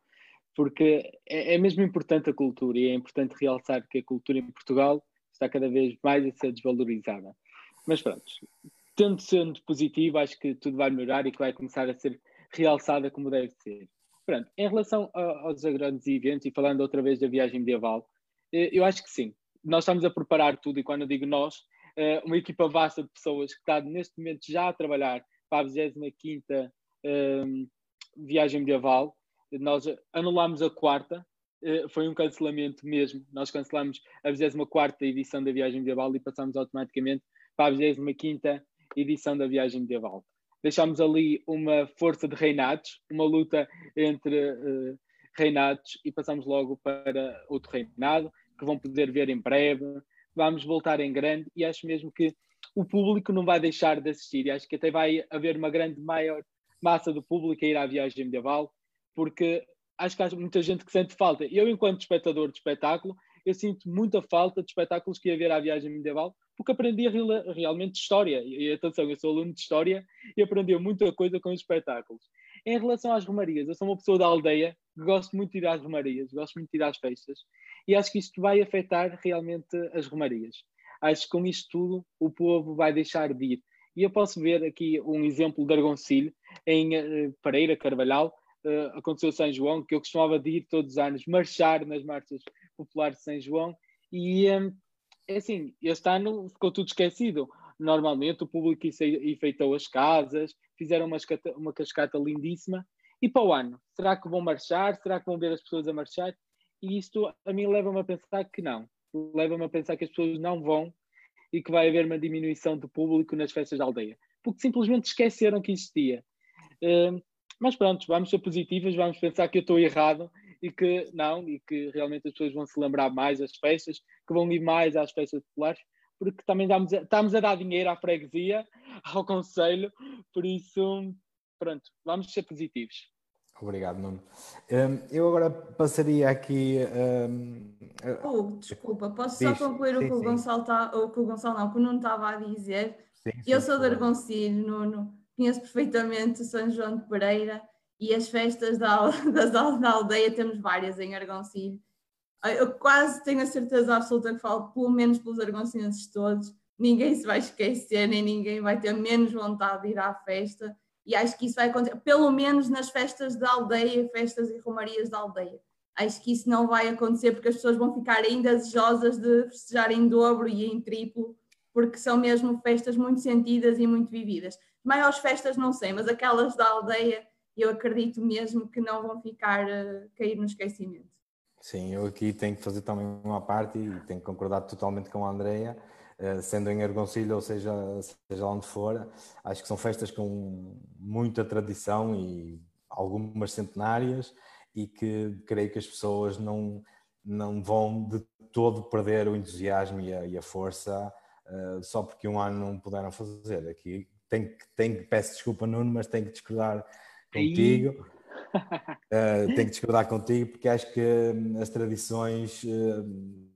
porque é, é mesmo importante a cultura e é importante realçar que a cultura em Portugal está cada vez mais a ser desvalorizada. Mas pronto, tendo sendo positivo, acho que tudo vai melhorar e que vai começar a ser realçada como deve ser. Pronto, em relação a, aos grandes eventos e falando outra vez da viagem medieval, eh, eu acho que sim. Nós estamos a preparar tudo e quando eu digo nós, eh, uma equipa vasta de pessoas que está neste momento já a trabalhar para a 25 um, viagem medieval. Nós anulámos a quarta, uh, foi um cancelamento mesmo. Nós cancelamos a 24 edição da viagem medieval e passamos automaticamente para a 25 edição da viagem medieval. Deixámos ali uma força de reinados, uma luta entre uh, reinados e passamos logo para outro reinado, que vão poder ver em breve vamos voltar em grande e acho mesmo que o público não vai deixar de assistir. E acho que até vai haver uma grande maior massa do público a ir à viagem medieval, porque acho que há muita gente que sente falta. Eu, enquanto espectador de espetáculo, eu sinto muita falta de espetáculos que ia ver à viagem medieval, porque aprendi realmente história. E atenção, eu sou aluno de história e aprendi muita coisa com os espetáculos. Em relação às romarias, eu sou uma pessoa da aldeia gosto muito de ir às romarias, gosto muito de ir às festas e acho que isto vai afetar realmente as romarias. Acho que com isto tudo o povo vai deixar de ir. E eu posso ver aqui um exemplo de Argoncilho, em uh, Pereira, Carvalhal, uh, aconteceu São João, que eu costumava de ir todos os anos, marchar nas marchas populares de São João, e um, é assim, este ano ficou tudo esquecido. Normalmente o público enfeitou as casas, fizeram uma, uma cascata lindíssima, e para o ano, será que vão marchar? Será que vão ver as pessoas a marchar? E isto a mim leva-me a pensar que não. Leva-me a pensar que as pessoas não vão e que vai haver uma diminuição de público nas festas da aldeia. Porque simplesmente esqueceram que existia. Uh, mas pronto, vamos ser positivas, vamos pensar que eu estou errado e que não, e que realmente as pessoas vão se lembrar mais das festas, que vão ir mais às festas populares, porque também estamos a, estamos a dar dinheiro à freguesia, [laughs] ao conselho, por isso, pronto, vamos ser positivos. Obrigado, Nuno. Um, eu agora passaria aqui. Um, oh, desculpa, posso só concluir sim, o, que o, Gonçalo tá, o que o Gonçalo não, que o Nuno estava a dizer? Sim, eu sou de Argoncilho, Nuno, conheço perfeitamente São João de Pereira e as festas da, [laughs] das, da aldeia, temos várias em Argoncilho. Eu quase tenho a certeza absoluta que falo, pelo menos pelos argoncinenses todos, ninguém se vai esquecer, nem ninguém vai ter menos vontade de ir à festa e acho que isso vai acontecer, pelo menos nas festas da aldeia, festas e romarias da aldeia. Acho que isso não vai acontecer porque as pessoas vão ficar ainda desejosas de festejar em dobro e em triplo, porque são mesmo festas muito sentidas e muito vividas. Maiores festas não sei, mas aquelas da aldeia eu acredito mesmo que não vão ficar uh, cair no esquecimento. Sim, eu aqui tenho que fazer também uma parte e tenho que concordar totalmente com a Andrea sendo em Argoncilho ou seja, seja onde for, acho que são festas com muita tradição e algumas centenárias e que creio que as pessoas não, não vão de todo perder o entusiasmo e a, e a força uh, só porque um ano não puderam fazer. Aqui tenho, tenho, peço desculpa, Nuno, mas tenho que discordar contigo. [laughs] Uh, tenho que discordar contigo porque acho que as tradições uh,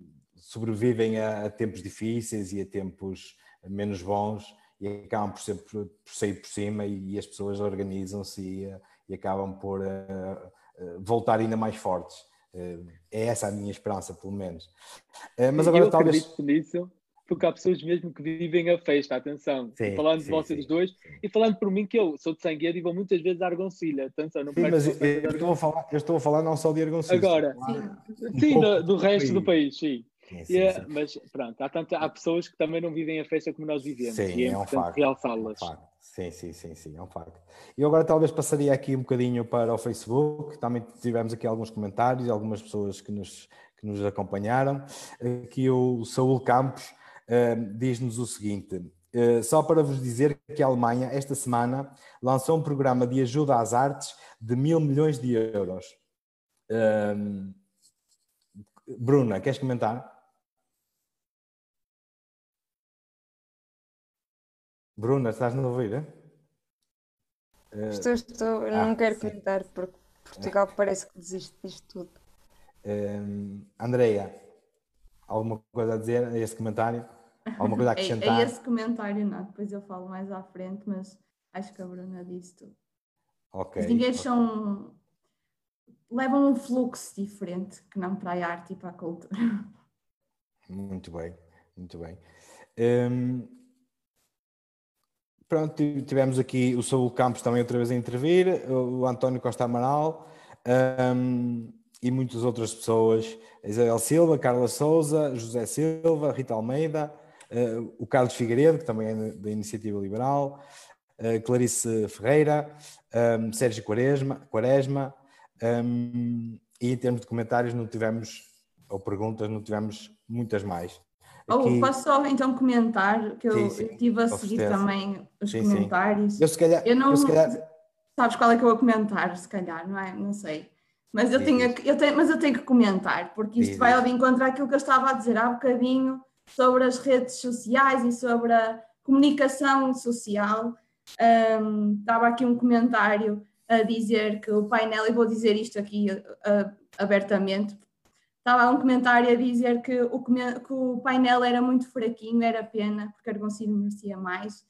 sobrevivem a, a, tempos difíceis e a tempos menos bons e acabam por, ser, por, por sair por cima e, e as pessoas organizam-se e, e, acabam por uh, uh, voltar ainda mais fortes. Uh, é essa a minha esperança, pelo menos. mas agora Eu talvez. Acredito nisso, porque há pessoas mesmo que vivem a festa, atenção. Sim, falando sim, de vocês sim. dois e falando por mim que eu sou de Sangueiro e vou muitas vezes a Argoncilha. Atenção, não sim, mas eu, eu, estou a falar, eu estou a falar não só de Argoncilha. Agora, sim, um do, do resto do país, sim. Sim, sim, sim. Mas pronto, há, tanto, há pessoas que também não vivem a festa como nós vivemos. Sim, e é, é um facto. Realçá-las. É um facto. Sim, sim, sim, sim, é um facto. E agora talvez passaria aqui um bocadinho para o Facebook. Também tivemos aqui alguns comentários, algumas pessoas que nos, que nos acompanharam. Aqui o Saúl Campos uh, diz-nos o seguinte: uh, só para vos dizer que a Alemanha, esta semana, lançou um programa de ajuda às artes de mil milhões de euros. Uh, Bruna, queres comentar? Bruna, estás no ouvir? Uh, estou, estou. Eu ah, não quero sim. comentar porque Portugal parece que desiste disto tudo. Uh, Andreia, alguma coisa a dizer a esse comentário? Alguma coisa a [laughs] acrescentar? a, a esse comentário não, depois eu falo mais à frente, mas Acho que a Bruna disse tudo. Ok. Os dinheiros ok. são. levam um fluxo diferente que não para a arte e para a cultura. Muito bem, muito bem. Hum, pronto, ti- tivemos aqui o Saúl Campos também outra vez a intervir, o António Costa Amaral hum, e muitas outras pessoas, Isabel Silva, Carla Souza, José Silva, Rita Almeida, eh, o Carlos Figueiredo, que também é da Iniciativa Liberal, eh, Clarice Ferreira, hum, Sérgio Quaresma, Quaresma hum, e em termos de comentários não tivemos, ou perguntas, não tivemos muitas mais. Aqui- posso só então comentar que eu Sim, sim, eu estive a seguir certeza. também os Sim, sim. comentários. Eu se calhar, Eu não- eu se calhar Sabes qual é que eu vou comentar, se calhar, não é? Não sei. Mas eu, tenho, eu tenho, mas eu tenho que comentar, porque isto Diz, vai ao de encontro àquilo que eu estava a dizer há bocadinho sobre as redes sociais e sobre a comunicação social. Ahm, estava aqui um comentário a dizer que o painel, e vou dizer isto aqui ah, abertamente, estava um comentário a dizer que o, que o painel era muito fraquinho, era pena, porque Argoncillo merecia mais.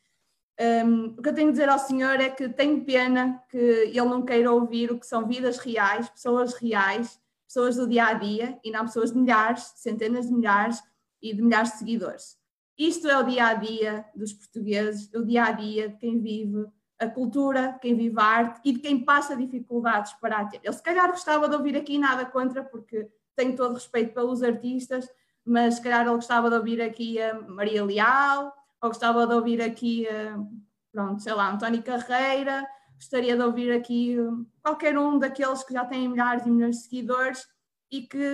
Um, o que eu tenho a dizer ao senhor é que tenho pena que ele não queira ouvir o que são vidas reais, pessoas reais, pessoas do dia a dia e não pessoas de milhares, centenas de milhares e de milhares de seguidores. Isto é o dia a dia dos portugueses, o dia a dia de quem vive a cultura, de quem vive a arte e de quem passa dificuldades para a ter. Ele se calhar gostava de ouvir aqui nada contra, porque tenho todo respeito pelos artistas, mas se calhar ele gostava de ouvir aqui a Maria Leal, ou gostava de ouvir aqui, pronto, sei lá, António Carreira, gostaria de ouvir aqui eh, qualquer um daqueles que já têm milhares e milhões de seguidores e que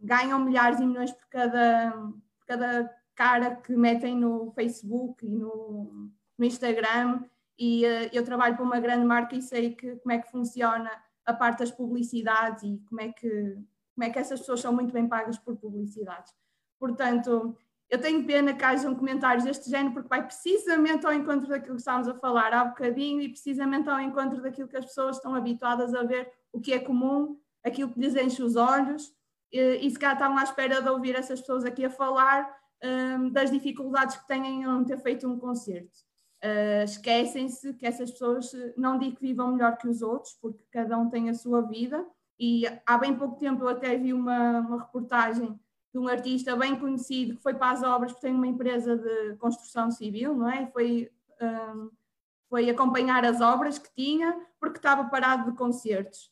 ganham milhares e milhões por cada, por cada cara que metem no Facebook e no, no Instagram. E eh, eu trabalho para uma grande marca e sei que, como é que funciona a parte das publicidades e como é que, como é que essas pessoas são muito bem pagas por publicidades. Portanto, eu tenho pena que hajam comentários deste género, porque vai precisamente ao encontro daquilo que estávamos a falar há bocadinho e precisamente ao encontro daquilo que as pessoas estão habituadas a ver, o que é comum, aquilo que lhes enche os olhos, e, e se calhar estavam à espera de ouvir essas pessoas aqui a falar hum, das dificuldades que têm em não ter feito um concerto. Uh, esquecem-se que essas pessoas, não digo que vivam melhor que os outros, porque cada um tem a sua vida, e há bem pouco tempo eu até vi uma, uma reportagem de um artista bem conhecido que foi para as obras porque tem uma empresa de construção civil, não é? Foi, um, foi acompanhar as obras que tinha porque estava parado de concertos.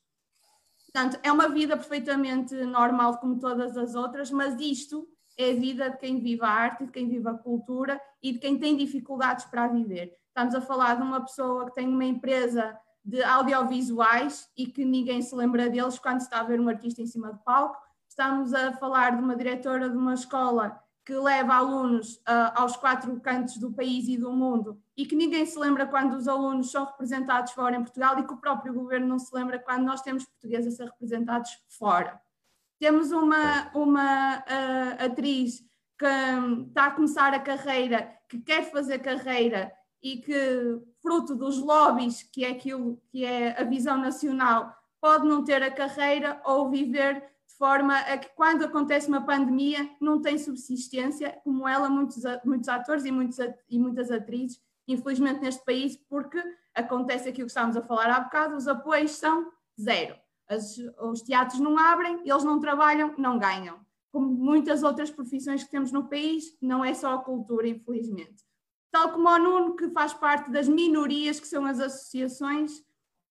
Portanto, é uma vida perfeitamente normal como todas as outras, mas isto é a vida de quem vive a arte, de quem vive a cultura e de quem tem dificuldades para viver. Estamos a falar de uma pessoa que tem uma empresa de audiovisuais e que ninguém se lembra deles quando está a ver um artista em cima do palco. Estamos a falar de uma diretora de uma escola que leva alunos uh, aos quatro cantos do país e do mundo e que ninguém se lembra quando os alunos são representados fora em Portugal e que o próprio governo não se lembra quando nós temos portugueses a ser representados fora. Temos uma, uma uh, atriz que um, está a começar a carreira, que quer fazer carreira e que, fruto dos lobbies, que é aquilo que é a visão nacional, pode não ter a carreira ou viver de forma a que, quando acontece uma pandemia, não tem subsistência, como ela, muitos, muitos atores e, muitos, e muitas atrizes, infelizmente, neste país, porque acontece aquilo que estávamos a falar há bocado, os apoios são zero. As, os teatros não abrem, eles não trabalham, não ganham. Como muitas outras profissões que temos no país, não é só a cultura, infelizmente. Tal como o Nuno, que faz parte das minorias, que são as associações,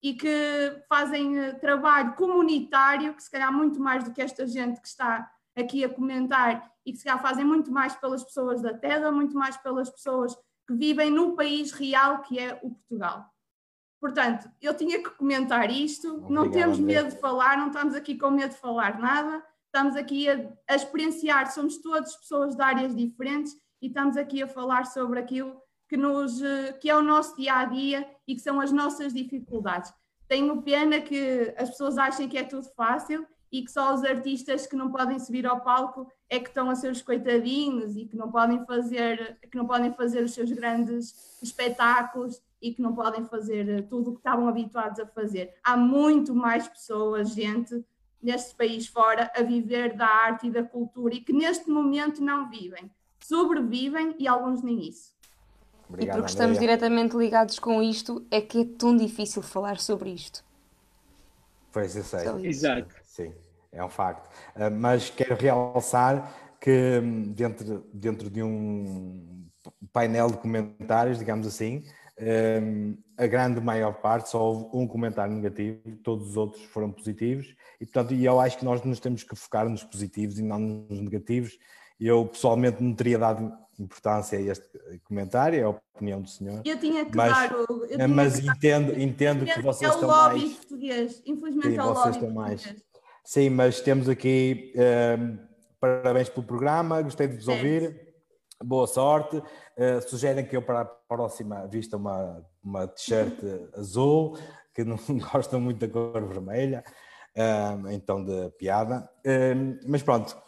e que fazem uh, trabalho comunitário, que se calhar muito mais do que esta gente que está aqui a comentar, e que se calhar fazem muito mais pelas pessoas da terra, muito mais pelas pessoas que vivem no país real que é o Portugal. Portanto, eu tinha que comentar isto, Obrigado, não temos André. medo de falar, não estamos aqui com medo de falar nada, estamos aqui a, a experienciar, somos todas pessoas de áreas diferentes e estamos aqui a falar sobre aquilo que, nos, que é o nosso dia a dia e que são as nossas dificuldades. Tenho pena que as pessoas achem que é tudo fácil e que só os artistas que não podem subir ao palco é que estão a ser os coitadinhos e que não podem fazer, que não podem fazer os seus grandes espetáculos e que não podem fazer tudo o que estavam habituados a fazer. Há muito mais pessoas, gente, neste país fora a viver da arte e da cultura e que neste momento não vivem. Sobrevivem e alguns nem isso. Obrigado, e porque estamos diretamente ligados com isto, é que é tão difícil falar sobre isto. Pois eu sei. Exato. Sim, é um facto. Uh, mas quero realçar que hum, dentro, dentro de um painel de comentários, digamos assim, um, a grande maior parte só houve um comentário negativo, todos os outros foram positivos e portanto eu acho que nós nos temos que focar nos positivos e não nos negativos. Eu pessoalmente não teria dado importância a este comentário, é a opinião do senhor. Eu tinha que mas, dar o. Tinha mas que entendo, dar, entendo que vocês é estão mais. É o lobby português, infelizmente Sim, é o lobby estão mais. Sim, mas temos aqui. Um, parabéns pelo programa, gostei de vos ouvir. Boa sorte. Uh, sugerem que eu para a próxima vista uma, uma t-shirt [laughs] azul, que não [laughs] gostam muito da cor vermelha, uh, então de piada. Uh, mas pronto, eh,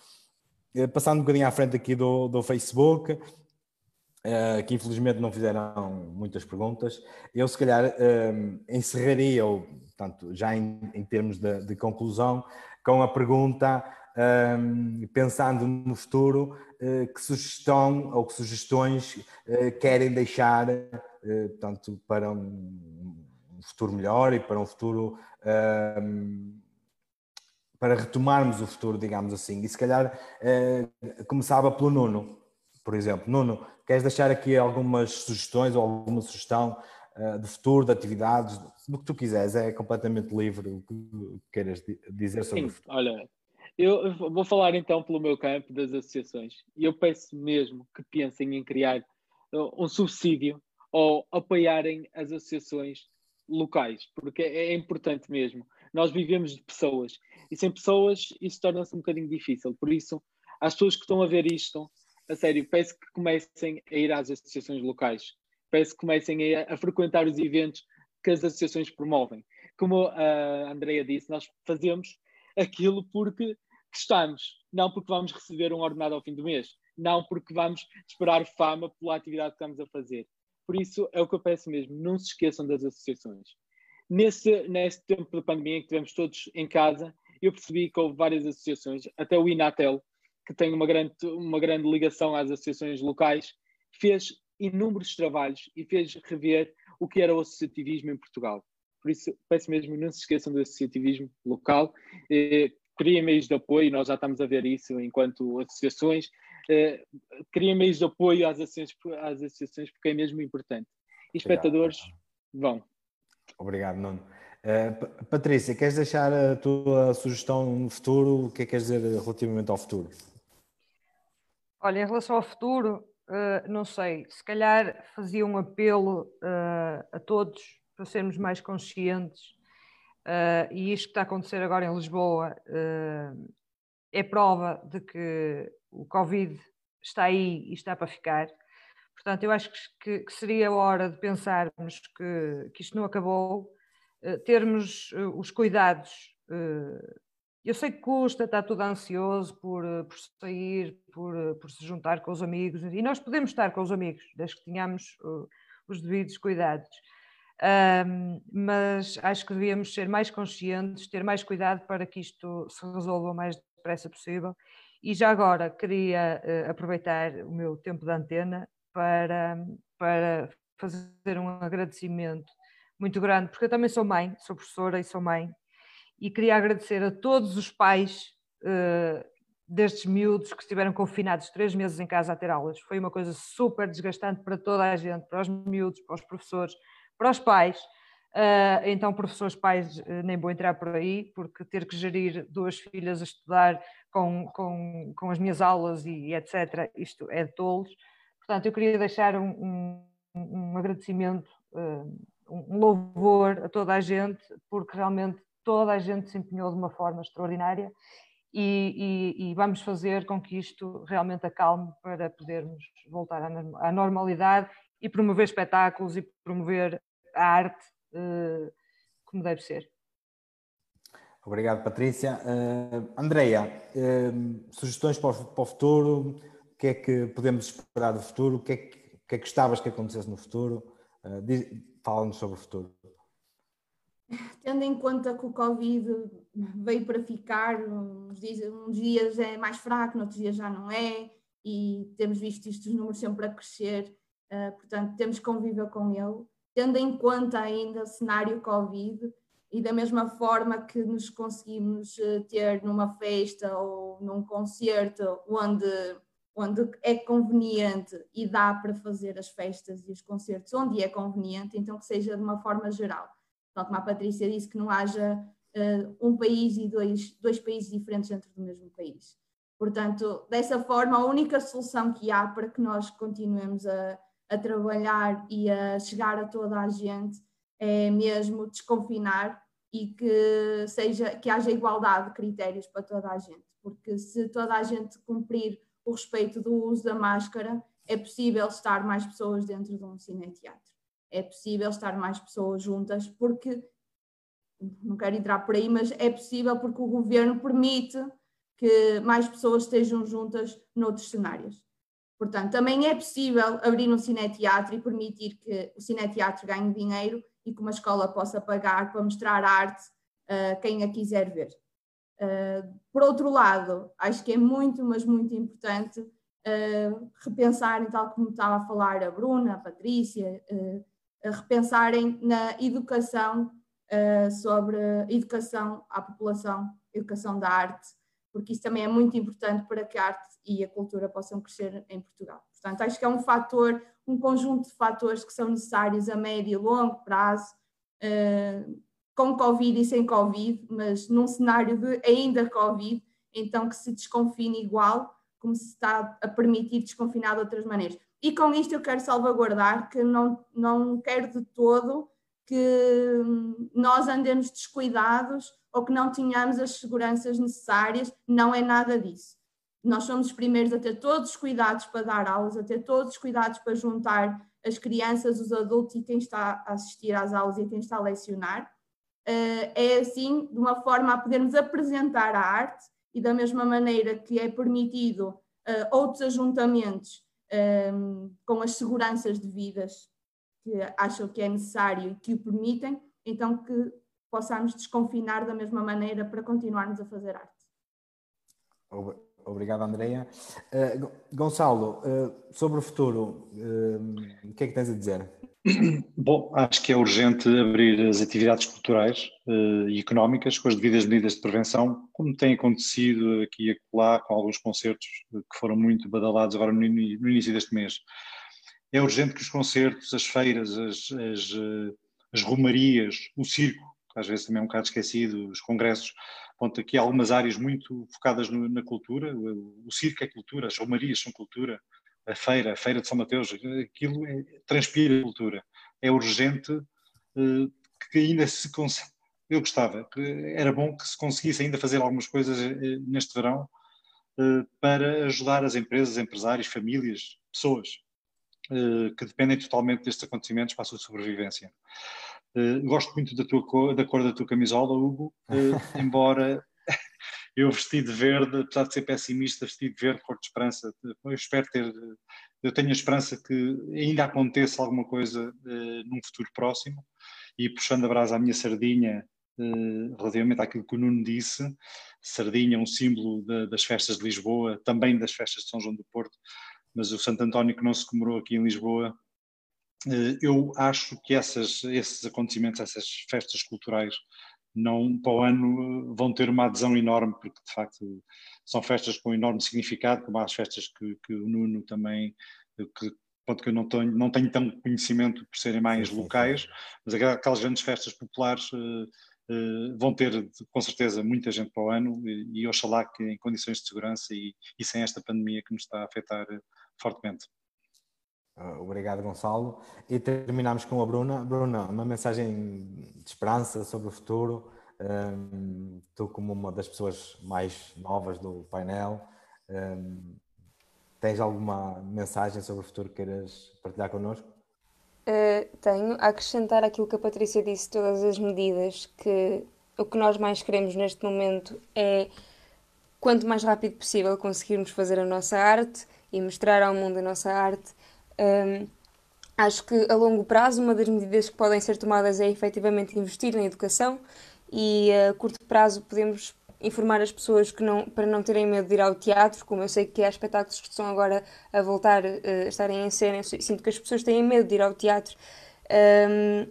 passando um bocadinho à frente aqui do, do Facebook, Uh, que infelizmente não fizeram muitas perguntas. Eu, se calhar, uh, encerraria, ou, portanto, já em, em termos de, de, conclusão, com a pergunta, uh, pensando no futuro, que sugestão ou que sugestões querem deixar, portanto, para um, um, futuro melhor e para um futuro para retomarmos o futuro, digamos assim. E se calhar eh, começava pelo Nuno, por exemplo. Nuno, queres deixar aqui algumas sugestões ou alguma sugestão eh, de futuro, de atividades, do que tu quiseres, é completamente livre o que queiras dizer sobre Sim, o futuro. Olha, eu vou falar então pelo meu campo das associações. E eu peço mesmo que pensem em criar uh, um subsídio ou apoiarem as associações locais, porque é importante mesmo. Nós vivemos de pessoas e sem pessoas isso torna-se um bocadinho difícil. Por isso, às pessoas que estão a ver isto, a sério, peço que comecem a ir às associações locais. Peço que comecem a, a frequentar os eventos que as associações promovem. Como a Andrea disse, nós fazemos aquilo porque gostamos, não porque vamos receber um ordenado ao fim do mês, não porque vamos esperar fama pela atividade que estamos a fazer. Por isso, é o que eu peço mesmo, não se esqueçam das associações. Nesse, nesse tempo de pandemia em que estivemos todos em casa, eu percebi que houve várias associações, até o Inatel, que tem uma grande, uma grande ligação às associações locais, fez inúmeros trabalhos e fez rever o que era o associativismo em Portugal. Por isso, peço mesmo, não se esqueçam do associativismo local. Eh, criem meios de apoio, nós já estamos a ver isso enquanto associações. Eh, criem meios de apoio às associações, às associações porque é mesmo importante. E espectadores, vão. Obrigado, Nuno. Uh, Patrícia, queres deixar a tua sugestão no futuro? O que é que queres dizer relativamente ao futuro? Olha, em relação ao futuro, uh, não sei, se calhar fazia um apelo uh, a todos para sermos mais conscientes e isto que está a acontecer agora em Lisboa é prova de que o Covid está aí e está para ficar. Portanto, eu acho que, que seria hora de pensarmos que, que isto não acabou, eh, termos eh, os cuidados. Eh, eu sei que custa, está tudo ansioso por, por sair, por, por se juntar com os amigos, e nós podemos estar com os amigos, desde que tenhamos os devidos cuidados. Mas acho que devíamos ser mais conscientes, ter mais cuidado para que isto se resolva o mais depressa possível. E já agora queria uh, aproveitar o meu tempo de antena para, para fazer um agradecimento muito grande, porque eu também sou mãe, sou professora e sou mãe, e queria agradecer a todos os pais uh, destes miúdos que estiveram confinados três meses em casa a ter aulas. Foi uma coisa super desgastante para toda a gente, para os miúdos, para os professores, para os pais. Uh, então, professores, pais, uh, nem vou entrar por aí, porque ter que gerir duas filhas a estudar com, com, com as minhas aulas e etc., isto é de tolos. Portanto, eu queria deixar um, um, um agradecimento, uh, um louvor a toda a gente, porque realmente toda a gente se empenhou de uma forma extraordinária e, e, e vamos fazer com que isto realmente acalme para podermos voltar à normalidade e promover espetáculos e promover a arte uh, como deve ser. Obrigado, Patrícia. Uh, Andreia, uh, sugestões para o, para o futuro? Que é que podemos esperar do futuro, o que é que, que, é que gostavas que acontecesse no futuro. Uh, Fala-nos sobre o futuro. Tendo em conta que o Covid veio para ficar, uns dias, uns dias é mais fraco, noutros dias já não é, e temos visto estes números sempre a crescer, uh, portanto, temos que conviver com ele, tendo em conta ainda o cenário Covid e da mesma forma que nos conseguimos uh, ter numa festa ou num concerto onde, onde é conveniente e dá para fazer as festas e os concertos onde é conveniente, então que seja de uma forma geral. Tal como a Patrícia disse, que não haja uh, um país e dois, dois países diferentes dentro do mesmo país. Portanto, dessa forma, a única solução que há para que nós continuemos a, a trabalhar e a chegar a toda a gente é mesmo desconfinar e que seja que haja igualdade de critérios para toda a gente, porque se toda a gente cumprir o respeito do uso da máscara, é possível estar mais pessoas dentro de um cineteatro. É possível estar mais pessoas juntas, porque não quero entrar por aí, mas é possível porque o governo permite que mais pessoas estejam juntas noutros cenários. Portanto, também é possível abrir um cineteatro e permitir que o cineteatro ganhe dinheiro e que uma escola possa pagar para mostrar arte a uh, quem a quiser ver. Uh, por outro lado, acho que é muito, mas muito importante uh, repensarem, tal como estava a falar a Bruna, a Patrícia, repensarem na educação sobre educação à população, educação da arte, porque isso também é muito importante para que a arte e a cultura possam crescer em Portugal. Portanto, acho que é um fator, um conjunto de fatores que são necessários a médio e longo prazo, uh, com Covid e sem Covid, mas num cenário de ainda Covid, então que se desconfine igual, como se está a permitir desconfinar de outras maneiras. E com isto eu quero salvaguardar que não, não quero de todo que nós andemos descuidados ou que não tenhamos as seguranças necessárias, não é nada disso. Nós somos os primeiros a ter todos os cuidados para dar aulas, a ter todos os cuidados para juntar as crianças, os adultos e quem está a assistir às aulas e quem está a lecionar. Eh, é assim, de uma forma a podermos apresentar a arte e da mesma maneira que é permitido eh, outros ajuntamentos ehm, com as seguranças devidas que acham que é necessário e que o permitem, então que possamos desconfinar da mesma maneira para continuarmos a fazer arte. Obrigado, Andreia. Uh, Gonçalo, uh, sobre o futuro, uh, o que é que tens a dizer? Bom, acho que é urgente abrir as atividades culturais e económicas com as devidas medidas de prevenção, como tem acontecido aqui e acolá com alguns concertos que foram muito badalados agora no, no início deste mês. É urgente que os concertos, as feiras, as, as, as romarias, o circo às vezes também é um bocado esquecido, os congressos. Ponto, aqui algumas áreas muito focadas no, na cultura, o, o, circo é cultura, as romarias são cultura, a feira, a feira de São Mateus, aquilo é, transpira cultura. É urgente uh, que ainda se consegue. Eu gostava, que era bom que se conseguisse ainda fazer algumas coisas uh, neste verão uh, para ajudar as empresas, empresários, famílias, pessoas que dependem totalmente destes acontecimentos para a sua sobrevivência. Gosto muito da, tua cor, da cor da tua camisola, Hugo, [laughs] embora eu vesti de verde, apesar de ser pessimista, vesti de verde, cor de esperança. Eu espero ter, eu tenho a esperança que ainda aconteça alguma coisa uh, num futuro próximo. E puxando a brasa à minha sardinha, relativamente àquilo que o Nuno disse, sardinha é um símbolo de, das festas de Lisboa, também das festas de São João do Porto, mas o Santo António que não se comemorou aqui em Lisboa eh, eu acho que essas, esses acontecimentos, essas festas culturais, não para o ano vão ter uma adesão enorme, porque de facto são festas com enorme significado, como as festas que, que o Nuno também, que, ponto que eu não tenho, não tenho tanto conhecimento por serem mais sim, locais, sim. mas aquelas grandes festas populares uh, uh, vão ter com certeza muita gente para o ano e, e oxalá que em condições de segurança e, e sem esta pandemia que nos está a afetar fortemente. Ah, obrigado, Gonçalo. E terminamos com a Bruna. Bruna, uma mensagem de esperança sobre o futuro. Um, tu, como uma das pessoas mais novas do painel, um, tens alguma mensagem sobre o futuro que queiras partilhar connosco? Uh, tenho a acrescentar aquilo que a Patrícia disse, todas as medidas, que o que nós mais queremos neste momento é, quanto mais rápido possível, conseguirmos fazer a nossa arte e mostrar ao mundo a nossa arte um, acho que a longo prazo uma das medidas que podem ser tomadas é efetivamente investir na educação e a curto prazo podemos informar as pessoas que não, para não terem medo de ir ao teatro, como eu sei que há espetáculos que estão agora a voltar uh, a estarem em cena, sinto que as pessoas têm medo de ir ao teatro. Um,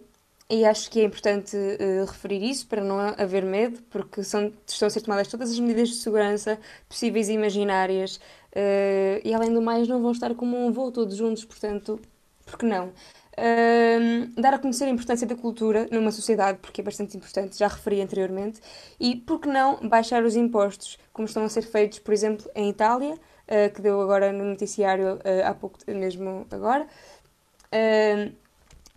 e acho que é importante uh, referir isso para não haver medo, porque são, estão a ser tomadas todas as medidas de segurança possíveis e imaginárias, uh, e além do mais, não vão estar como um voo todos juntos, portanto, por que não? Uh, dar a conhecer a importância da cultura numa sociedade, porque é bastante importante, já referi anteriormente, e por que não baixar os impostos, como estão a ser feitos, por exemplo, em Itália, uh, que deu agora no noticiário há pouco, mesmo agora. Uh,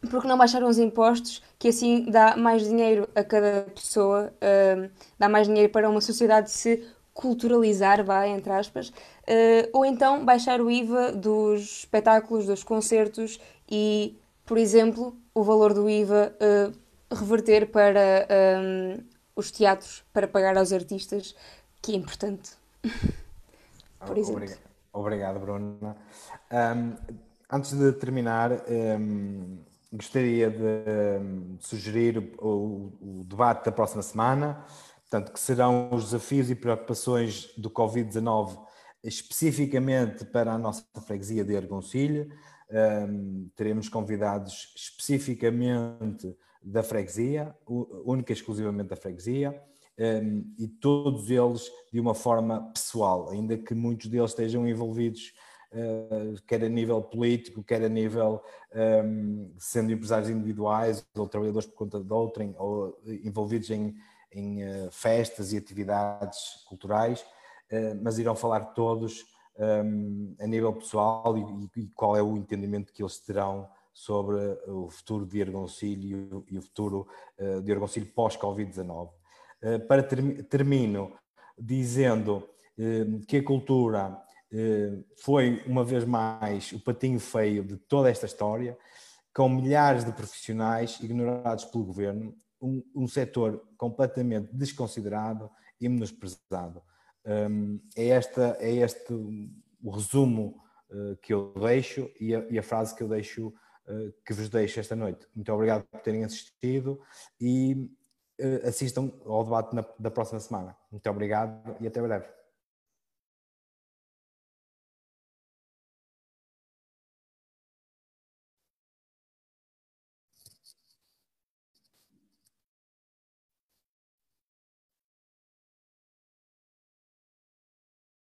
porque não baixaram os impostos, que assim dá mais dinheiro a cada pessoa, uh, dá mais dinheiro para uma sociedade se culturalizar, vá, entre aspas, uh, ou então baixar o IVA dos espetáculos, dos concertos e, por exemplo, o valor do IVA uh, reverter para um, os teatros, para pagar aos artistas, que é importante. [laughs] por exemplo. Obrigado, Obrigado Bruna. Um, antes de terminar, um, gostaria de, de sugerir o, o, debate da próxima semana, portanto, que serão os desafios e preocupações do Covid-19 especificamente para a nossa freguesia de Argoncilho. Um, teremos convidados especificamente da freguesia, única e exclusivamente da freguesia, um, e todos eles de uma forma pessoal, ainda que muitos deles estejam envolvidos quer a nível político, quer a nível um, sendo empresários individuais ou trabalhadores por conta de outrem, ou envolvidos em, em uh, festas e atividades culturais, uh, mas irão falar todos um, a nível pessoal e, e, qual é o entendimento que eles terão sobre o futuro de Argoncilho e o futuro uh, de Argoncilho pós-Covid-19. para ter, termino dizendo que a cultura eh, foi, uma vez mais, o patinho feio de toda esta história, com milhares de profissionais ignorados pelo governo, um, um setor completamente desconsiderado e menosprezado. Um, é, esta, é este o resumo uh, que eu deixo e a, e a, frase que eu deixo, uh, que vos deixo esta noite. Muito obrigado por terem assistido e uh, assistam ao debate na, da próxima semana. Muito obrigado e até breve.